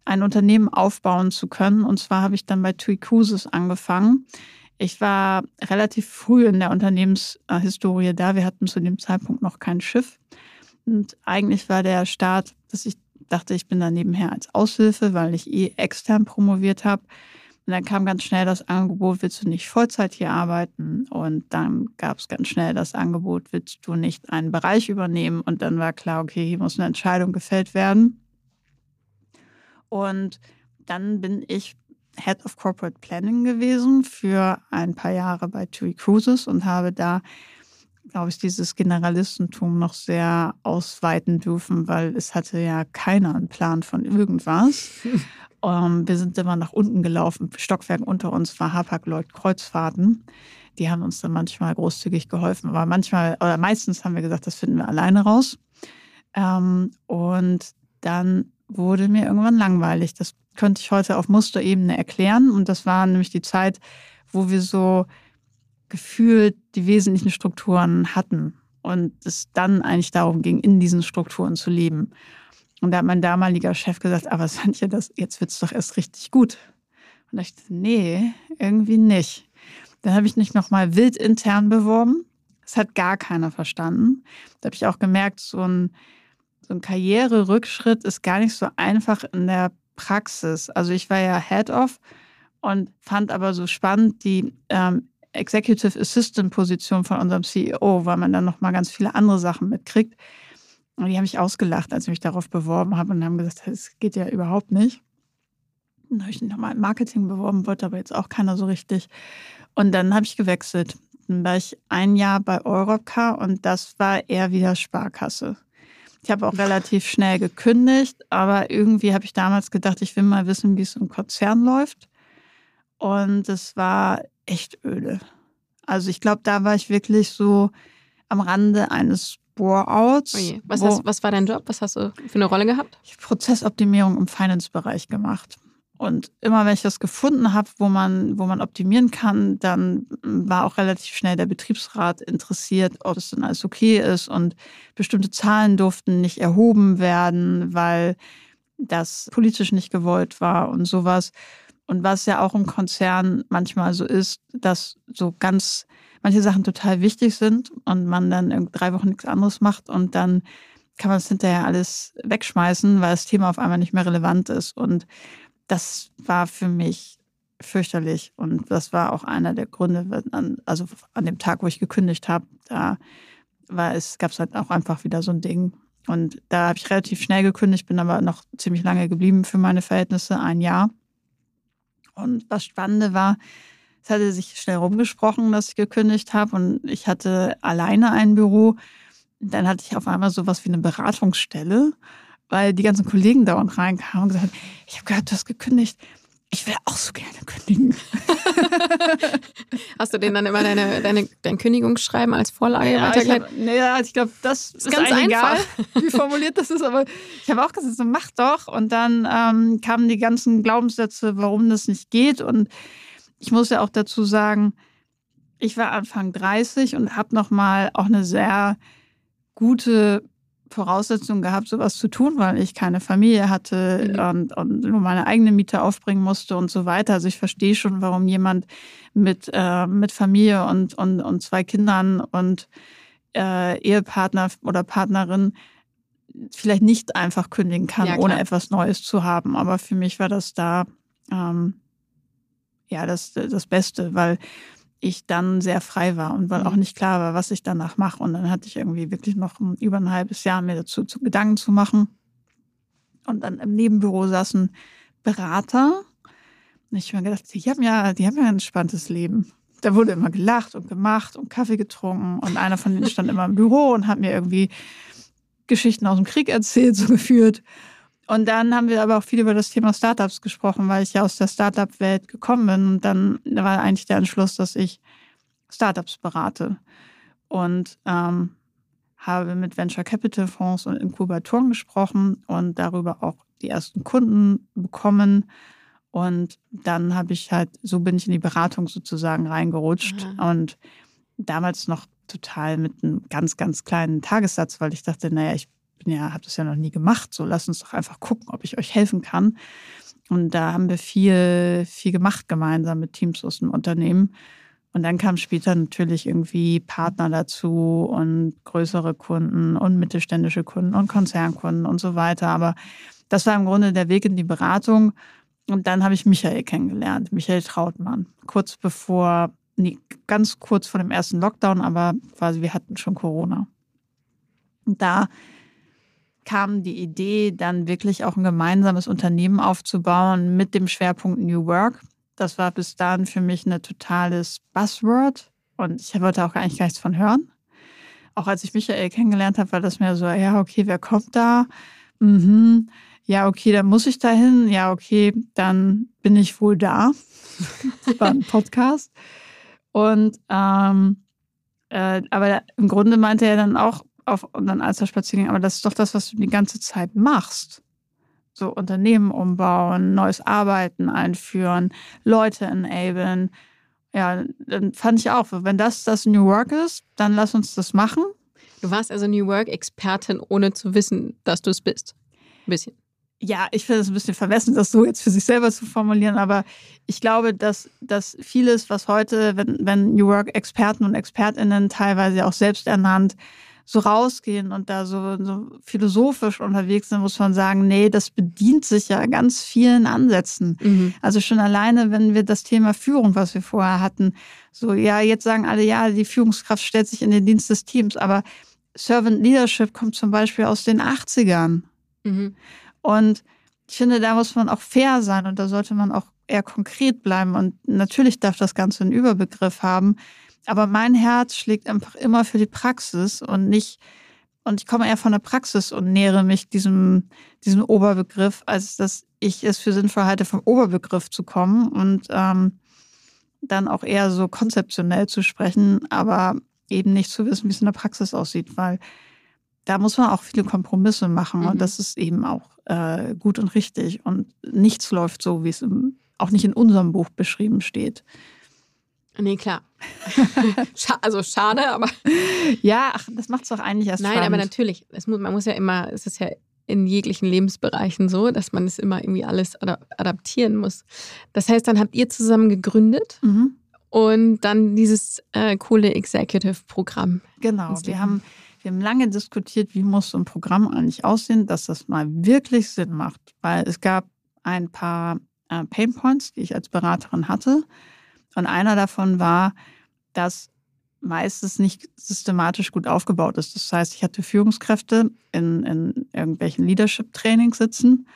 ein Unternehmen aufbauen zu können. Und zwar habe ich dann bei TUI Cruises angefangen. Ich war relativ früh in der Unternehmenshistorie da. Wir hatten zu dem Zeitpunkt noch kein Schiff. Und eigentlich war der Start, dass ich dachte, ich bin da nebenher als Aushilfe, weil ich eh extern promoviert habe. Und dann kam ganz schnell das Angebot, willst du nicht Vollzeit hier arbeiten? Und dann gab es ganz schnell das Angebot, willst du nicht einen Bereich übernehmen? Und dann war klar, okay, hier muss eine Entscheidung gefällt werden. Und dann bin ich Head of Corporate Planning gewesen für ein paar Jahre bei TUI Cruises und habe da, glaube ich, dieses Generalistentum noch sehr ausweiten dürfen, weil es hatte ja keiner einen Plan von irgendwas. Ähm, wir sind immer nach unten gelaufen. Stockwerk unter uns war Hapag-Lloyd Kreuzfahrten. Die haben uns dann manchmal großzügig geholfen, aber manchmal oder meistens haben wir gesagt, das finden wir alleine raus. Ähm, und dann wurde mir irgendwann langweilig. Das könnte ich heute auf Musterebene erklären. Und das war nämlich die Zeit, wo wir so gefühlt die wesentlichen Strukturen hatten und es dann eigentlich darum ging, in diesen Strukturen zu leben. Und da hat mein damaliger Chef gesagt, aber Santje, das, jetzt wird's doch erst richtig gut. Und da dachte ich, nee, irgendwie nicht. Dann habe ich mich nochmal wild intern beworben. Das hat gar keiner verstanden. Da habe ich auch gemerkt, so ein, so ein Karriererückschritt ist gar nicht so einfach in der Praxis. Also ich war ja Head-Off und fand aber so spannend die ähm, Executive Assistant Position von unserem CEO, weil man dann nochmal ganz viele andere Sachen mitkriegt. Und die haben mich ausgelacht, als ich mich darauf beworben habe und haben gesagt, das geht ja überhaupt nicht. Dann habe ich nochmal im Marketing beworben, wollte aber jetzt auch keiner so richtig. Und dann habe ich gewechselt. Dann war ich ein Jahr bei Europcar und das war eher wieder Sparkasse. Ich habe auch relativ schnell gekündigt, aber irgendwie habe ich damals gedacht, ich will mal wissen, wie es im Konzern läuft. Und es war echt öde. Also ich glaube, da war ich wirklich so am Rande eines Bore-outs. Oh je. Was, hast, was war dein Job? Was hast du für eine Rolle gehabt? ich habe Prozessoptimierung im Finance-Bereich gemacht. Und immer wenn ich das gefunden habe, wo man, wo man optimieren kann, dann war auch relativ schnell der Betriebsrat interessiert, ob es dann alles okay ist. Und bestimmte Zahlen durften nicht erhoben werden, weil das politisch nicht gewollt war und sowas. Und was ja auch im Konzern manchmal so ist, dass so ganz manche Sachen total wichtig sind und man dann drei Wochen nichts anderes macht und dann kann man es hinterher alles wegschmeißen, weil das Thema auf einmal nicht mehr relevant ist. Und das war für mich fürchterlich. Und das war auch einer der Gründe, also an dem Tag, wo ich gekündigt habe, da war es, gab es halt auch einfach wieder so ein Ding. Und da habe ich relativ schnell gekündigt, bin aber noch ziemlich lange geblieben für meine Verhältnisse, ein Jahr. Und was Spannende war, es hatte sich schnell rumgesprochen, dass ich gekündigt habe und ich hatte alleine ein Büro. Dann hatte ich auf einmal sowas wie eine Beratungsstelle, weil die ganzen Kollegen dauernd reinkamen und gesagt haben, ich habe gehört, du hast gekündigt. Ich will auch so gerne kündigen. Hast du denen dann immer deine, deine, dein Kündigungsschreiben als Vorlage Ja, ich, weitergeleitet? naja, ich glaube, das ist, ganz eigentlich einfach. egal, wie formuliert das ist, aber ich habe auch gesagt, so mach doch. Und dann ähm, kamen die ganzen Glaubenssätze, warum das nicht geht. Und ich muss ja auch dazu sagen, ich war Anfang 30 und habe nochmal auch eine sehr gute Voraussetzung gehabt, sowas zu tun, weil ich keine Familie hatte mhm. und, und, nur meine eigene Miete aufbringen musste und so weiter. Also ich verstehe schon, warum jemand mit, äh, mit Familie und, und, und zwei Kindern und äh, Ehepartner oder Partnerin vielleicht nicht einfach kündigen kann, ja, ohne etwas Neues zu haben. Aber für mich war das da ähm, ja das, das Beste, weil ich dann sehr frei war und weil auch mhm. nicht klar war, was ich danach mache. Und dann hatte ich irgendwie wirklich noch ein, über ein halbes Jahr mir dazu zu Gedanken zu machen. Und dann im Nebenbüro saßen Berater. Und ich habe mir gedacht, die haben ja, die haben ja ein entspanntes Leben. Da wurde immer gelacht und gemacht und Kaffee getrunken. Und einer von denen stand immer im Büro und hat mir irgendwie Geschichten aus dem Krieg erzählt, so geführt. Und dann haben wir aber auch viel über das Thema Startups gesprochen, weil ich ja aus der Startup-Welt gekommen bin. Und dann war eigentlich der Entschluss, dass ich Startups berate. Und ähm, habe mit Venture Capital Fonds und Inkubatoren gesprochen und darüber auch die ersten Kunden bekommen. Und dann habe ich halt, so bin ich in die Beratung sozusagen reingerutscht Aha. und damals noch total mit einem ganz, ganz kleinen Tagessatz, weil ich dachte, naja, ich bin ja, habe das ja noch nie gemacht. So, lass uns doch einfach gucken, ob ich euch helfen kann. Und da haben wir viel, viel gemacht gemeinsam mit Teams aus dem Unternehmen. Und dann kamen später natürlich irgendwie Partner dazu und größere Kunden und mittelständische Kunden und Konzernkunden und so weiter. Aber das war im Grunde der Weg in die Beratung. Und dann habe ich Michael kennengelernt, Michael Trautmann, kurz bevor, nee, ganz kurz vor dem ersten Lockdown, aber quasi wir hatten schon Corona. Und da kam die Idee, dann wirklich auch ein gemeinsames Unternehmen aufzubauen mit dem Schwerpunkt New Work. Das war bis dahin für mich ein totales Buzzword und ich wollte auch eigentlich gar nichts von hören. Auch als ich Michael kennengelernt habe, war das mir so, ja, okay, wer kommt da? Mhm. Ja, okay, dann muss ich da hin. Ja, okay, dann bin ich wohl da. das war ein Podcast. Und ähm, äh, aber im Grunde meinte er dann auch, auf unseren Alsterspaziergang, aber das ist doch das, was du die ganze Zeit machst. So Unternehmen umbauen, neues Arbeiten einführen, Leute enablen. Ja, dann fand ich auch, wenn das das New Work ist, dann lass uns das machen. Du warst also New Work-Expertin, ohne zu wissen, dass du es bist. Ein bisschen. Ja, ich finde es ein bisschen vermessen, das so jetzt für sich selber zu formulieren, aber ich glaube, dass, dass vieles, was heute, wenn, wenn New Work-Experten und ExpertInnen teilweise auch selbst ernannt, so rausgehen und da so, so philosophisch unterwegs sind, muss man sagen, nee, das bedient sich ja ganz vielen Ansätzen. Mhm. Also schon alleine, wenn wir das Thema Führung, was wir vorher hatten, so, ja, jetzt sagen alle, ja, die Führungskraft stellt sich in den Dienst des Teams, aber Servant Leadership kommt zum Beispiel aus den 80ern. Mhm. Und ich finde, da muss man auch fair sein und da sollte man auch eher konkret bleiben. Und natürlich darf das Ganze einen Überbegriff haben. Aber mein Herz schlägt einfach immer für die Praxis und nicht, und ich komme eher von der Praxis und nähere mich diesem, diesem Oberbegriff, als dass ich es für sinnvoll halte, vom Oberbegriff zu kommen und ähm, dann auch eher so konzeptionell zu sprechen, aber eben nicht zu wissen, wie es in der Praxis aussieht, weil da muss man auch viele Kompromisse machen mhm. und das ist eben auch äh, gut und richtig und nichts läuft so, wie es im, auch nicht in unserem Buch beschrieben steht. Nee, klar. also schade, aber. Ja, ach, das macht es doch eigentlich erst Nein, spannend. aber natürlich. Es muss, man muss ja immer, es ist ja in jeglichen Lebensbereichen so, dass man es immer irgendwie alles adaptieren muss. Das heißt, dann habt ihr zusammen gegründet mhm. und dann dieses äh, coole Executive-Programm. Genau, wir haben, wir haben lange diskutiert, wie muss so ein Programm eigentlich aussehen, dass das mal wirklich Sinn macht. Weil es gab ein paar äh, Painpoints, die ich als Beraterin hatte und einer davon war, dass meistens nicht systematisch gut aufgebaut ist. Das heißt, ich hatte Führungskräfte in, in irgendwelchen Leadership-Trainings sitzen,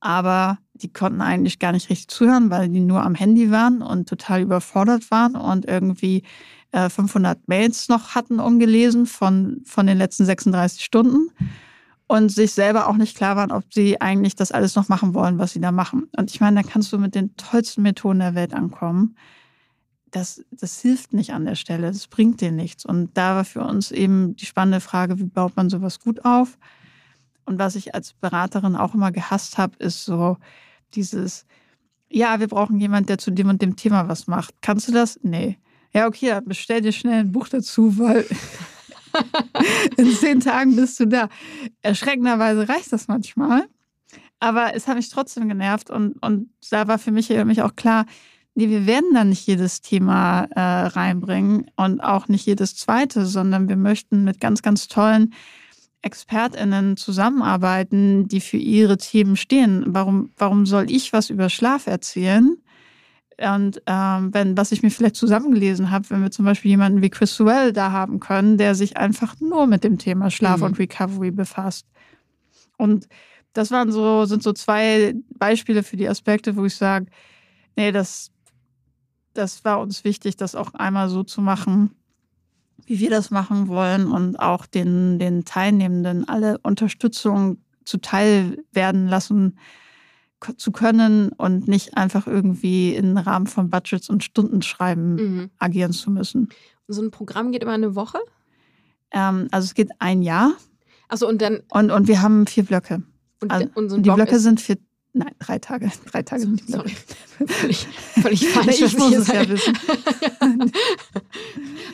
aber die konnten eigentlich gar nicht richtig zuhören, weil die nur am Handy waren und total überfordert waren und irgendwie äh, 500 Mails noch hatten umgelesen von, von den letzten 36 Stunden und sich selber auch nicht klar waren, ob sie eigentlich das alles noch machen wollen, was sie da machen. Und ich meine, da kannst du mit den tollsten Methoden der Welt ankommen das, das hilft nicht an der Stelle, das bringt dir nichts. Und da war für uns eben die spannende Frage, wie baut man sowas gut auf? Und was ich als Beraterin auch immer gehasst habe, ist so dieses, ja, wir brauchen jemanden, der zu dem und dem Thema was macht. Kannst du das? Nee. Ja, okay, bestell dir schnell ein Buch dazu, weil in zehn Tagen bist du da. Erschreckenderweise reicht das manchmal. Aber es hat mich trotzdem genervt und, und da war für mich, mich auch klar, nee, wir werden da nicht jedes Thema äh, reinbringen und auch nicht jedes zweite, sondern wir möchten mit ganz, ganz tollen ExpertInnen zusammenarbeiten, die für ihre Themen stehen. Warum, warum soll ich was über Schlaf erzählen? Und ähm, wenn, was ich mir vielleicht zusammengelesen habe, wenn wir zum Beispiel jemanden wie Chris Sewell da haben können, der sich einfach nur mit dem Thema Schlaf mhm. und Recovery befasst. Und das waren so, sind so zwei Beispiele für die Aspekte, wo ich sage, nee, das, das war uns wichtig, das auch einmal so zu machen, wie wir das machen wollen und auch den, den Teilnehmenden alle Unterstützung zuteil werden lassen zu können und nicht einfach irgendwie im Rahmen von Budgets und Stundenschreiben mhm. agieren zu müssen. So ein Programm geht immer eine Woche? Ähm, also es geht ein Jahr. Achso, und dann. Und, und wir haben vier Blöcke. Und, also, und so die Blöcke sind für Nein, drei Tage. Drei Tage sind die Blöcke. Völlig, völlig falsch. ich muss es ja wissen.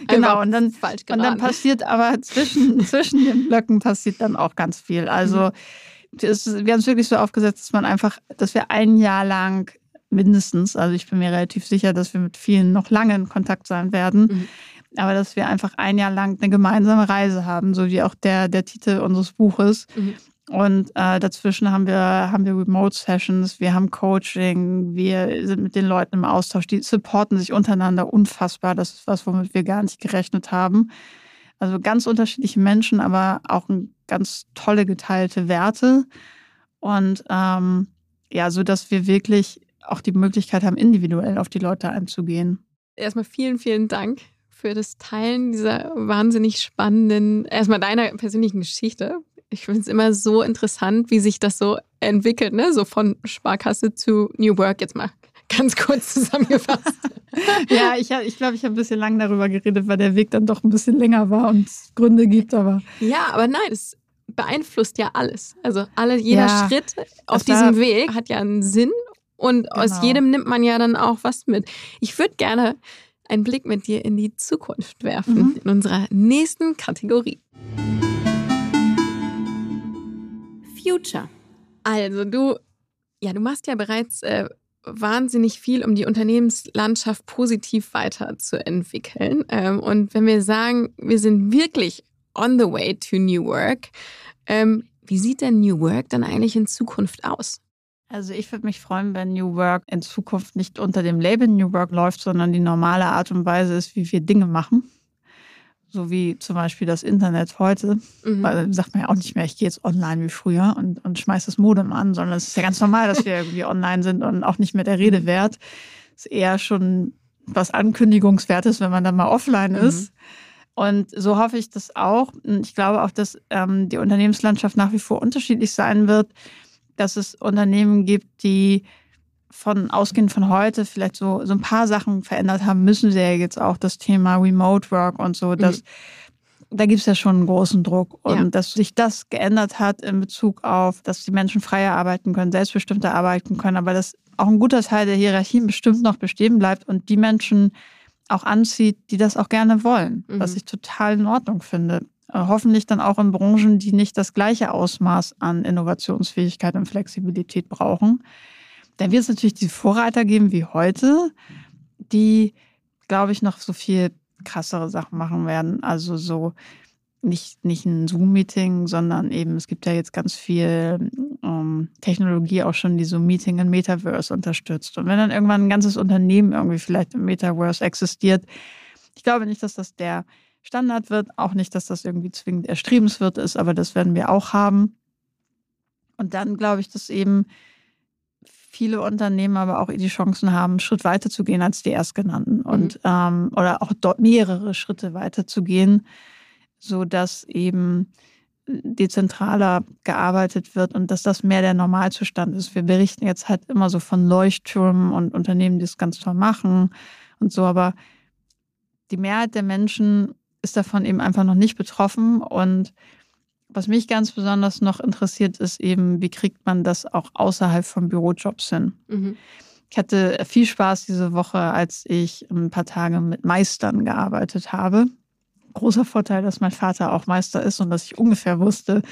genau, und dann, und dann passiert aber zwischen, zwischen den Blöcken passiert dann auch ganz viel. Also mhm. das, wir haben es wirklich so aufgesetzt, dass man einfach, dass wir ein Jahr lang mindestens, also ich bin mir relativ sicher, dass wir mit vielen noch lange in Kontakt sein werden. Mhm. Aber dass wir einfach ein Jahr lang eine gemeinsame Reise haben, so wie auch der, der Titel unseres Buches. Mhm. Und äh, dazwischen haben wir, haben wir Remote-Sessions, wir haben Coaching, wir sind mit den Leuten im Austausch, die supporten sich untereinander unfassbar. Das ist was, womit wir gar nicht gerechnet haben. Also ganz unterschiedliche Menschen, aber auch ganz tolle geteilte Werte. Und ähm, ja, so dass wir wirklich auch die Möglichkeit haben, individuell auf die Leute einzugehen. Erstmal vielen, vielen Dank für das Teilen dieser wahnsinnig spannenden, erstmal deiner persönlichen Geschichte, ich finde es immer so interessant, wie sich das so entwickelt, ne? So von Sparkasse zu New Work jetzt mal ganz kurz zusammengefasst. ja, ich, ich glaube, ich habe ein bisschen lang darüber geredet, weil der Weg dann doch ein bisschen länger war und es Gründe gibt, aber. Ja, aber nein, es beeinflusst ja alles. Also alle, jeder ja, Schritt auf diesem Weg hat ja einen Sinn und genau. aus jedem nimmt man ja dann auch was mit. Ich würde gerne einen Blick mit dir in die Zukunft werfen, mhm. in unserer nächsten Kategorie. Future. Also du, ja, du machst ja bereits äh, wahnsinnig viel, um die Unternehmenslandschaft positiv weiterzuentwickeln. Ähm, und wenn wir sagen, wir sind wirklich on the way to New Work, ähm, wie sieht denn New Work dann eigentlich in Zukunft aus? Also ich würde mich freuen, wenn New Work in Zukunft nicht unter dem Label New Work läuft, sondern die normale Art und Weise ist, wie wir Dinge machen so wie zum Beispiel das Internet heute, mhm. weil sagt man ja auch nicht mehr, ich gehe jetzt online wie früher und, und schmeiß das Modem an, sondern es ist ja ganz normal, dass wir irgendwie online sind und auch nicht mehr der Rede wert. Ist eher schon was Ankündigungswertes, wenn man dann mal offline mhm. ist. Und so hoffe ich das auch. Ich glaube auch, dass ähm, die Unternehmenslandschaft nach wie vor unterschiedlich sein wird, dass es Unternehmen gibt, die von ausgehend von heute vielleicht so, so ein paar Sachen verändert haben, müssen sie ja jetzt auch das Thema Remote Work und so, dass mhm. da gibt es ja schon einen großen Druck. Und ja. dass sich das geändert hat in Bezug auf, dass die Menschen freier arbeiten können, selbstbestimmter arbeiten können, aber dass auch ein guter Teil der Hierarchien bestimmt noch bestehen bleibt und die Menschen auch anzieht, die das auch gerne wollen, mhm. was ich total in Ordnung finde. Äh, hoffentlich dann auch in Branchen, die nicht das gleiche Ausmaß an Innovationsfähigkeit und Flexibilität brauchen. Dann wird es natürlich die Vorreiter geben wie heute, die, glaube ich, noch so viel krassere Sachen machen werden. Also so nicht, nicht ein Zoom-Meeting, sondern eben, es gibt ja jetzt ganz viel ähm, Technologie auch schon, die so Meeting in Metaverse unterstützt. Und wenn dann irgendwann ein ganzes Unternehmen irgendwie vielleicht im Metaverse existiert, ich glaube nicht, dass das der Standard wird, auch nicht, dass das irgendwie zwingend erstrebenswert ist, aber das werden wir auch haben. Und dann glaube ich, dass eben viele Unternehmen aber auch die Chancen haben, einen Schritt weiter zu gehen als die erstgenannten mhm. und ähm, oder auch dort mehrere Schritte weiter zu gehen, so dass eben dezentraler gearbeitet wird und dass das mehr der Normalzustand ist. Wir berichten jetzt halt immer so von Leuchttürmen und Unternehmen, die es ganz toll machen und so, aber die Mehrheit der Menschen ist davon eben einfach noch nicht betroffen und was mich ganz besonders noch interessiert, ist eben, wie kriegt man das auch außerhalb von Bürojobs hin? Mhm. Ich hatte viel Spaß diese Woche, als ich ein paar Tage mit Meistern gearbeitet habe. Großer Vorteil, dass mein Vater auch Meister ist und dass ich ungefähr wusste,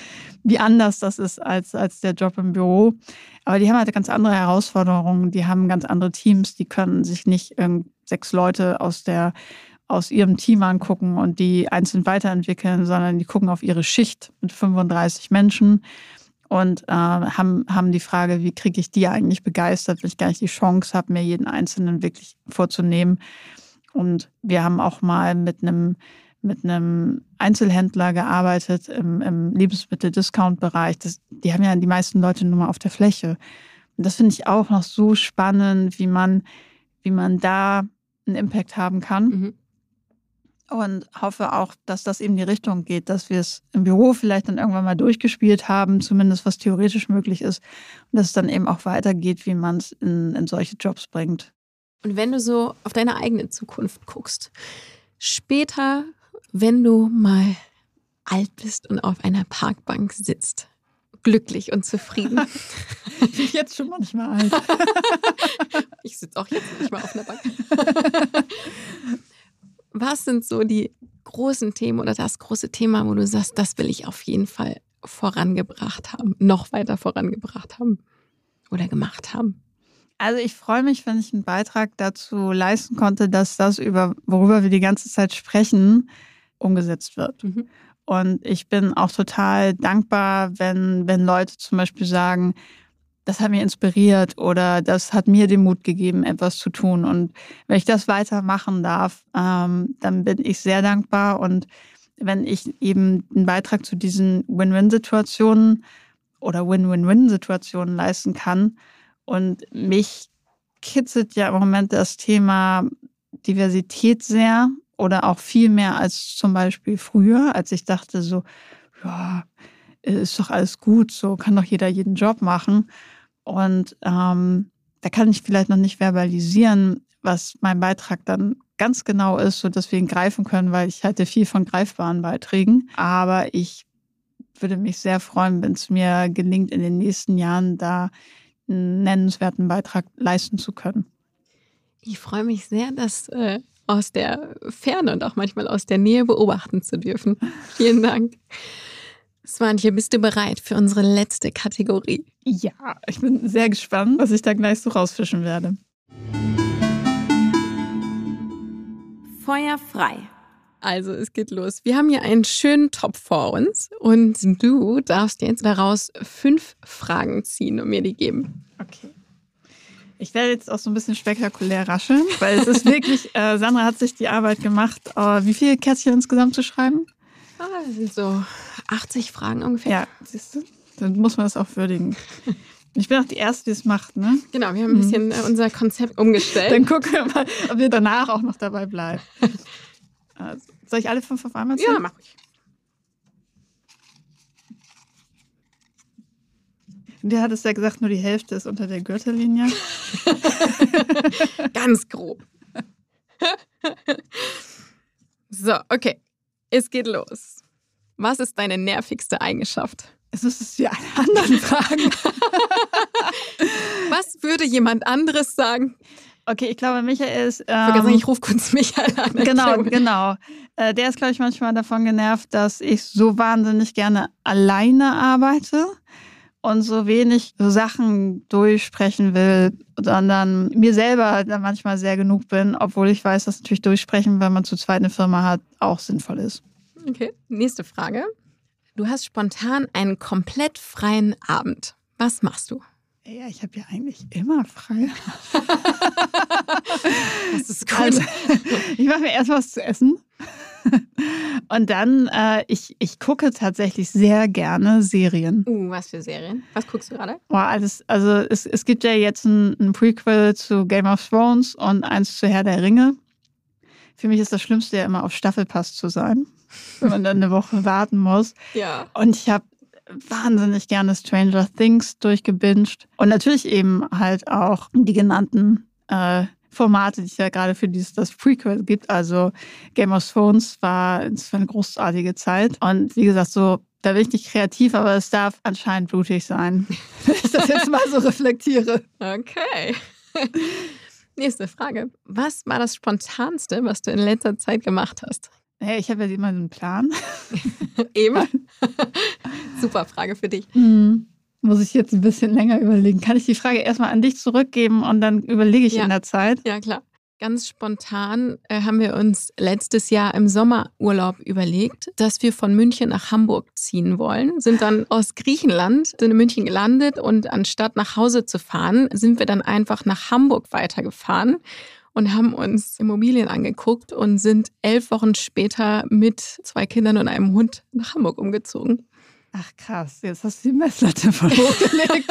wie anders das ist als, als der Job im Büro. Aber die haben halt ganz andere Herausforderungen, die haben ganz andere Teams, die können sich nicht sechs Leute aus der aus ihrem Team angucken und die einzeln weiterentwickeln, sondern die gucken auf ihre Schicht mit 35 Menschen und äh, haben, haben die Frage, wie kriege ich die eigentlich begeistert, wenn ich gar nicht die Chance habe, mir jeden Einzelnen wirklich vorzunehmen. Und wir haben auch mal mit einem mit einem Einzelhändler gearbeitet im, im Lebensmittel-Discount-Bereich. Die haben ja die meisten Leute nur mal auf der Fläche. Und das finde ich auch noch so spannend, wie man, wie man da einen Impact haben kann. Mhm und hoffe auch, dass das eben die Richtung geht, dass wir es im Büro vielleicht dann irgendwann mal durchgespielt haben, zumindest was theoretisch möglich ist, und dass es dann eben auch weitergeht, wie man es in, in solche Jobs bringt. Und wenn du so auf deine eigene Zukunft guckst, später, wenn du mal alt bist und auf einer Parkbank sitzt, glücklich und zufrieden. ich bin jetzt schon manchmal alt. ich sitze auch jetzt nicht mal auf einer Bank. Was sind so die großen Themen oder das große Thema, wo du sagst, das will ich auf jeden Fall vorangebracht haben, noch weiter vorangebracht haben oder gemacht haben? Also ich freue mich, wenn ich einen Beitrag dazu leisten konnte, dass das, über worüber wir die ganze Zeit sprechen, umgesetzt wird. Mhm. Und ich bin auch total dankbar, wenn, wenn Leute zum Beispiel sagen, das hat mich inspiriert oder das hat mir den Mut gegeben, etwas zu tun. Und wenn ich das weitermachen darf, ähm, dann bin ich sehr dankbar. Und wenn ich eben einen Beitrag zu diesen Win-Win-Situationen oder Win-Win-Win-Situationen leisten kann und mich kitzelt ja im Moment das Thema Diversität sehr oder auch viel mehr als zum Beispiel früher, als ich dachte so, ja, ist doch alles gut, so kann doch jeder jeden Job machen. Und ähm, da kann ich vielleicht noch nicht verbalisieren, was mein Beitrag dann ganz genau ist, sodass wir ihn greifen können, weil ich halte viel von greifbaren Beiträgen. Aber ich würde mich sehr freuen, wenn es mir gelingt, in den nächsten Jahren da einen nennenswerten Beitrag leisten zu können. Ich freue mich sehr, das äh, aus der Ferne und auch manchmal aus der Nähe beobachten zu dürfen. Vielen Dank. Swantje, bist du bereit für unsere letzte Kategorie? Ja, ich bin sehr gespannt, was ich da gleich so rausfischen werde. Feuer frei. Also, es geht los. Wir haben hier einen schönen Top vor uns und du darfst jetzt daraus fünf Fragen ziehen und mir die geben. Okay. Ich werde jetzt auch so ein bisschen spektakulär rascheln, weil es ist wirklich, äh, Sandra hat sich die Arbeit gemacht, äh, wie viele Kärtchen insgesamt zu schreiben? Ah, das sind so 80 Fragen ungefähr. Ja, siehst du? Dann muss man das auch würdigen. Ich bin auch die Erste, die es macht, ne? Genau, wir haben ein bisschen mhm. unser Konzept umgestellt. Dann gucken wir mal, ob wir danach auch noch dabei bleiben. Also, soll ich alle fünf auf einmal ziehen? Ja, mach ich. Der hat es ja gesagt, nur die Hälfte ist unter der Gürtellinie. Ganz grob. so, okay. Es geht los. Was ist deine nervigste Eigenschaft? Es ist die anderen Fragen. Was würde jemand anderes sagen? Okay, ich glaube, Michael ist. Ähm, ich, sagen, ich rufe kurz Michael an. Genau, genau. Äh, der ist, glaube ich, manchmal davon genervt, dass ich so wahnsinnig gerne alleine arbeite und so wenig so Sachen durchsprechen will, sondern mir selber da manchmal sehr genug bin, obwohl ich weiß, dass natürlich durchsprechen, wenn man zu zweit eine Firma hat, auch sinnvoll ist. Okay, nächste Frage. Du hast spontan einen komplett freien Abend. Was machst du? Ja, ich habe ja eigentlich immer frei. das ist gut. Also, ich mache mir erst was zu essen. Und dann, äh, ich, ich gucke tatsächlich sehr gerne Serien. Uh, was für Serien? Was guckst du gerade? Boah, alles, also es, es gibt ja jetzt ein, ein Prequel zu Game of Thrones und eins zu Herr der Ringe. Für mich ist das Schlimmste ja immer auf Staffelpass zu sein, wenn man dann eine Woche warten muss. Ja. Und ich habe wahnsinnig gerne Stranger Things durchgebinged. Und natürlich eben halt auch die genannten äh, Formate, die es ja gerade für dieses das Prequel gibt. Also Game of Thrones war, es war eine großartige Zeit. Und wie gesagt, so, da bin ich nicht kreativ, aber es darf anscheinend blutig sein, wenn ich das jetzt mal so reflektiere. Okay. Nächste Frage. Was war das Spontanste, was du in letzter Zeit gemacht hast? Hey, ich habe ja immer einen Plan. Eben. Super Frage für dich. Mhm. Muss ich jetzt ein bisschen länger überlegen. Kann ich die Frage erstmal an dich zurückgeben und dann überlege ich Ja. in der Zeit? Ja, klar. Ganz spontan äh, haben wir uns letztes Jahr im Sommerurlaub überlegt, dass wir von München nach Hamburg ziehen wollen. Sind dann aus Griechenland, sind in München gelandet und anstatt nach Hause zu fahren, sind wir dann einfach nach Hamburg weitergefahren und haben uns Immobilien angeguckt und sind elf Wochen später mit zwei Kindern und einem Hund nach Hamburg umgezogen. Ach krass, jetzt hast du die Messlatte voll hochgelegt.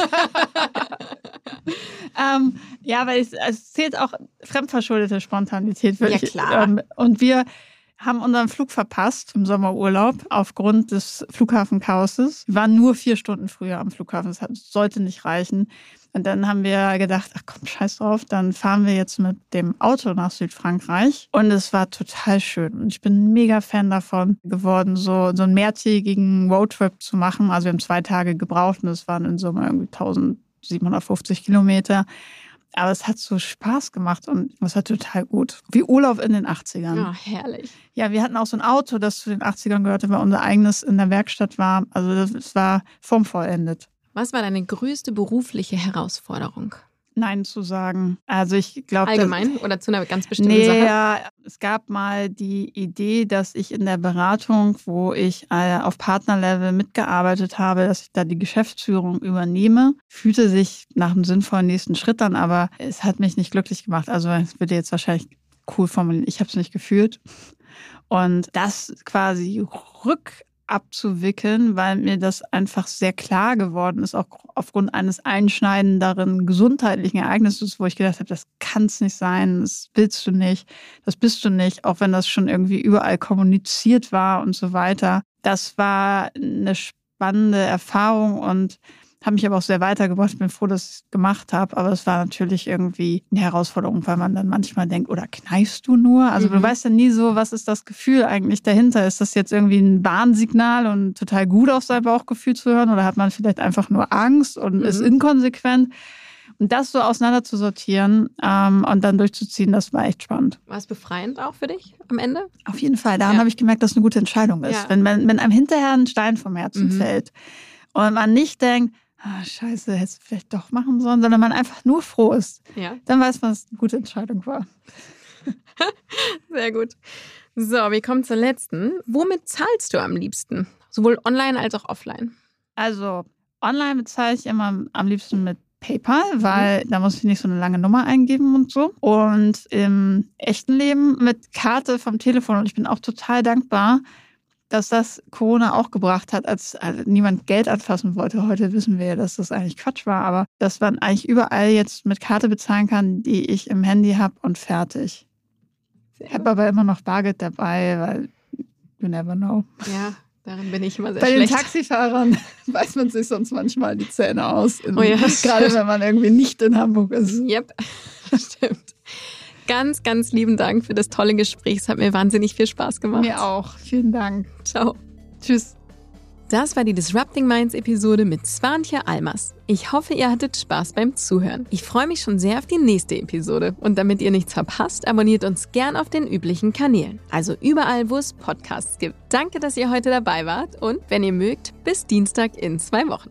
ähm, ja, weil es, es zählt auch fremdverschuldete Spontanität. Ja, ich- klar. Ähm, und wir haben unseren Flug verpasst im Sommerurlaub aufgrund des Flughafenchaoses. Wir waren nur vier Stunden früher am Flughafen. Das sollte nicht reichen. Und dann haben wir gedacht, ach komm, scheiß drauf, dann fahren wir jetzt mit dem Auto nach Südfrankreich. Und es war total schön. Und ich bin mega Fan davon geworden, so, so einen mehrtägigen Roadtrip zu machen. Also wir haben zwei Tage gebraucht und es waren in Summe irgendwie 1750 Kilometer. Aber es hat so Spaß gemacht und es war total gut. Wie Urlaub in den 80ern. Ja, herrlich. Ja, wir hatten auch so ein Auto, das zu den 80ern gehörte, weil unser eigenes in der Werkstatt war. Also das, es war formvollendet. Was war deine größte berufliche Herausforderung? Nein zu sagen. Also ich glaube. Allgemein oder zu einer ganz bestimmten Nee, Sache? ja, es gab mal die Idee, dass ich in der Beratung, wo ich äh, auf Partnerlevel mitgearbeitet habe, dass ich da die Geschäftsführung übernehme. Fühlte sich nach einem sinnvollen nächsten Schritt an, aber es hat mich nicht glücklich gemacht. Also es würde jetzt wahrscheinlich cool formulieren. Ich habe es nicht gefühlt. Und das quasi rück abzuwickeln, weil mir das einfach sehr klar geworden ist, auch aufgrund eines einschneidenderen gesundheitlichen Ereignisses, wo ich gedacht habe, das kann es nicht sein, das willst du nicht, das bist du nicht, auch wenn das schon irgendwie überall kommuniziert war und so weiter. Das war eine spannende Erfahrung und habe mich aber auch sehr weitergebracht. Ich bin froh, dass ich es gemacht habe. Aber es war natürlich irgendwie eine Herausforderung, weil man dann manchmal denkt, oder kneifst du nur? Also Mhm. du weißt ja nie so, was ist das Gefühl eigentlich dahinter? Ist das jetzt irgendwie ein Warnsignal und total gut auf sein Bauchgefühl zu hören? Oder hat man vielleicht einfach nur Angst und Mhm. ist inkonsequent? Und das so auseinander zu sortieren ähm, und dann durchzuziehen, das war echt spannend. War es befreiend auch für dich am Ende? Auf jeden Fall. Daran Ja. habe ich gemerkt, dass es eine gute Entscheidung ist. Ja. Wenn, man, wenn einem hinterher ein Stein vom Herzen Mhm. fällt und man nicht denkt, ah, scheiße, hättest du vielleicht doch machen sollen, sondern man einfach nur froh ist, Ja, dann weiß man, dass es eine gute Entscheidung war. sehr gut. So, wir kommen zur letzten. Womit zahlst du am liebsten? Sowohl online als auch offline. Also online bezahle ich immer am liebsten mit PayPal, weil da muss ich nicht so eine lange Nummer eingeben und so. Und im echten Leben mit Karte vom Telefon. Und ich bin auch total dankbar, dass das Corona auch gebracht hat, als niemand Geld anfassen wollte. Heute wissen wir ja, dass das eigentlich Quatsch war, aber dass man eigentlich überall jetzt mit Karte bezahlen kann, die ich im Handy habe und fertig. Ich habe aber immer noch Bargeld dabei, weil you never know. Ja, darin bin ich immer sehr Bei den schlecht. Taxifahrern weiß man sich sonst manchmal die Zähne aus. In, Oh ja, gerade wenn man irgendwie nicht in Hamburg ist. Yep, stimmt. Ganz, ganz lieben Dank für das tolle Gespräch. Es hat mir wahnsinnig viel Spaß gemacht. Mir auch. Vielen Dank. Ciao. Tschüss. Das war die Disrupting Minds Episode mit Swantje Almas. Ich hoffe, ihr hattet Spaß beim Zuhören. Ich freue mich schon sehr auf die nächste Episode. Und damit ihr nichts verpasst, abonniert uns gern auf den üblichen Kanälen. Also überall, wo es Podcasts gibt. Danke, dass ihr heute dabei wart und wenn ihr mögt, bis Dienstag in zwei Wochen.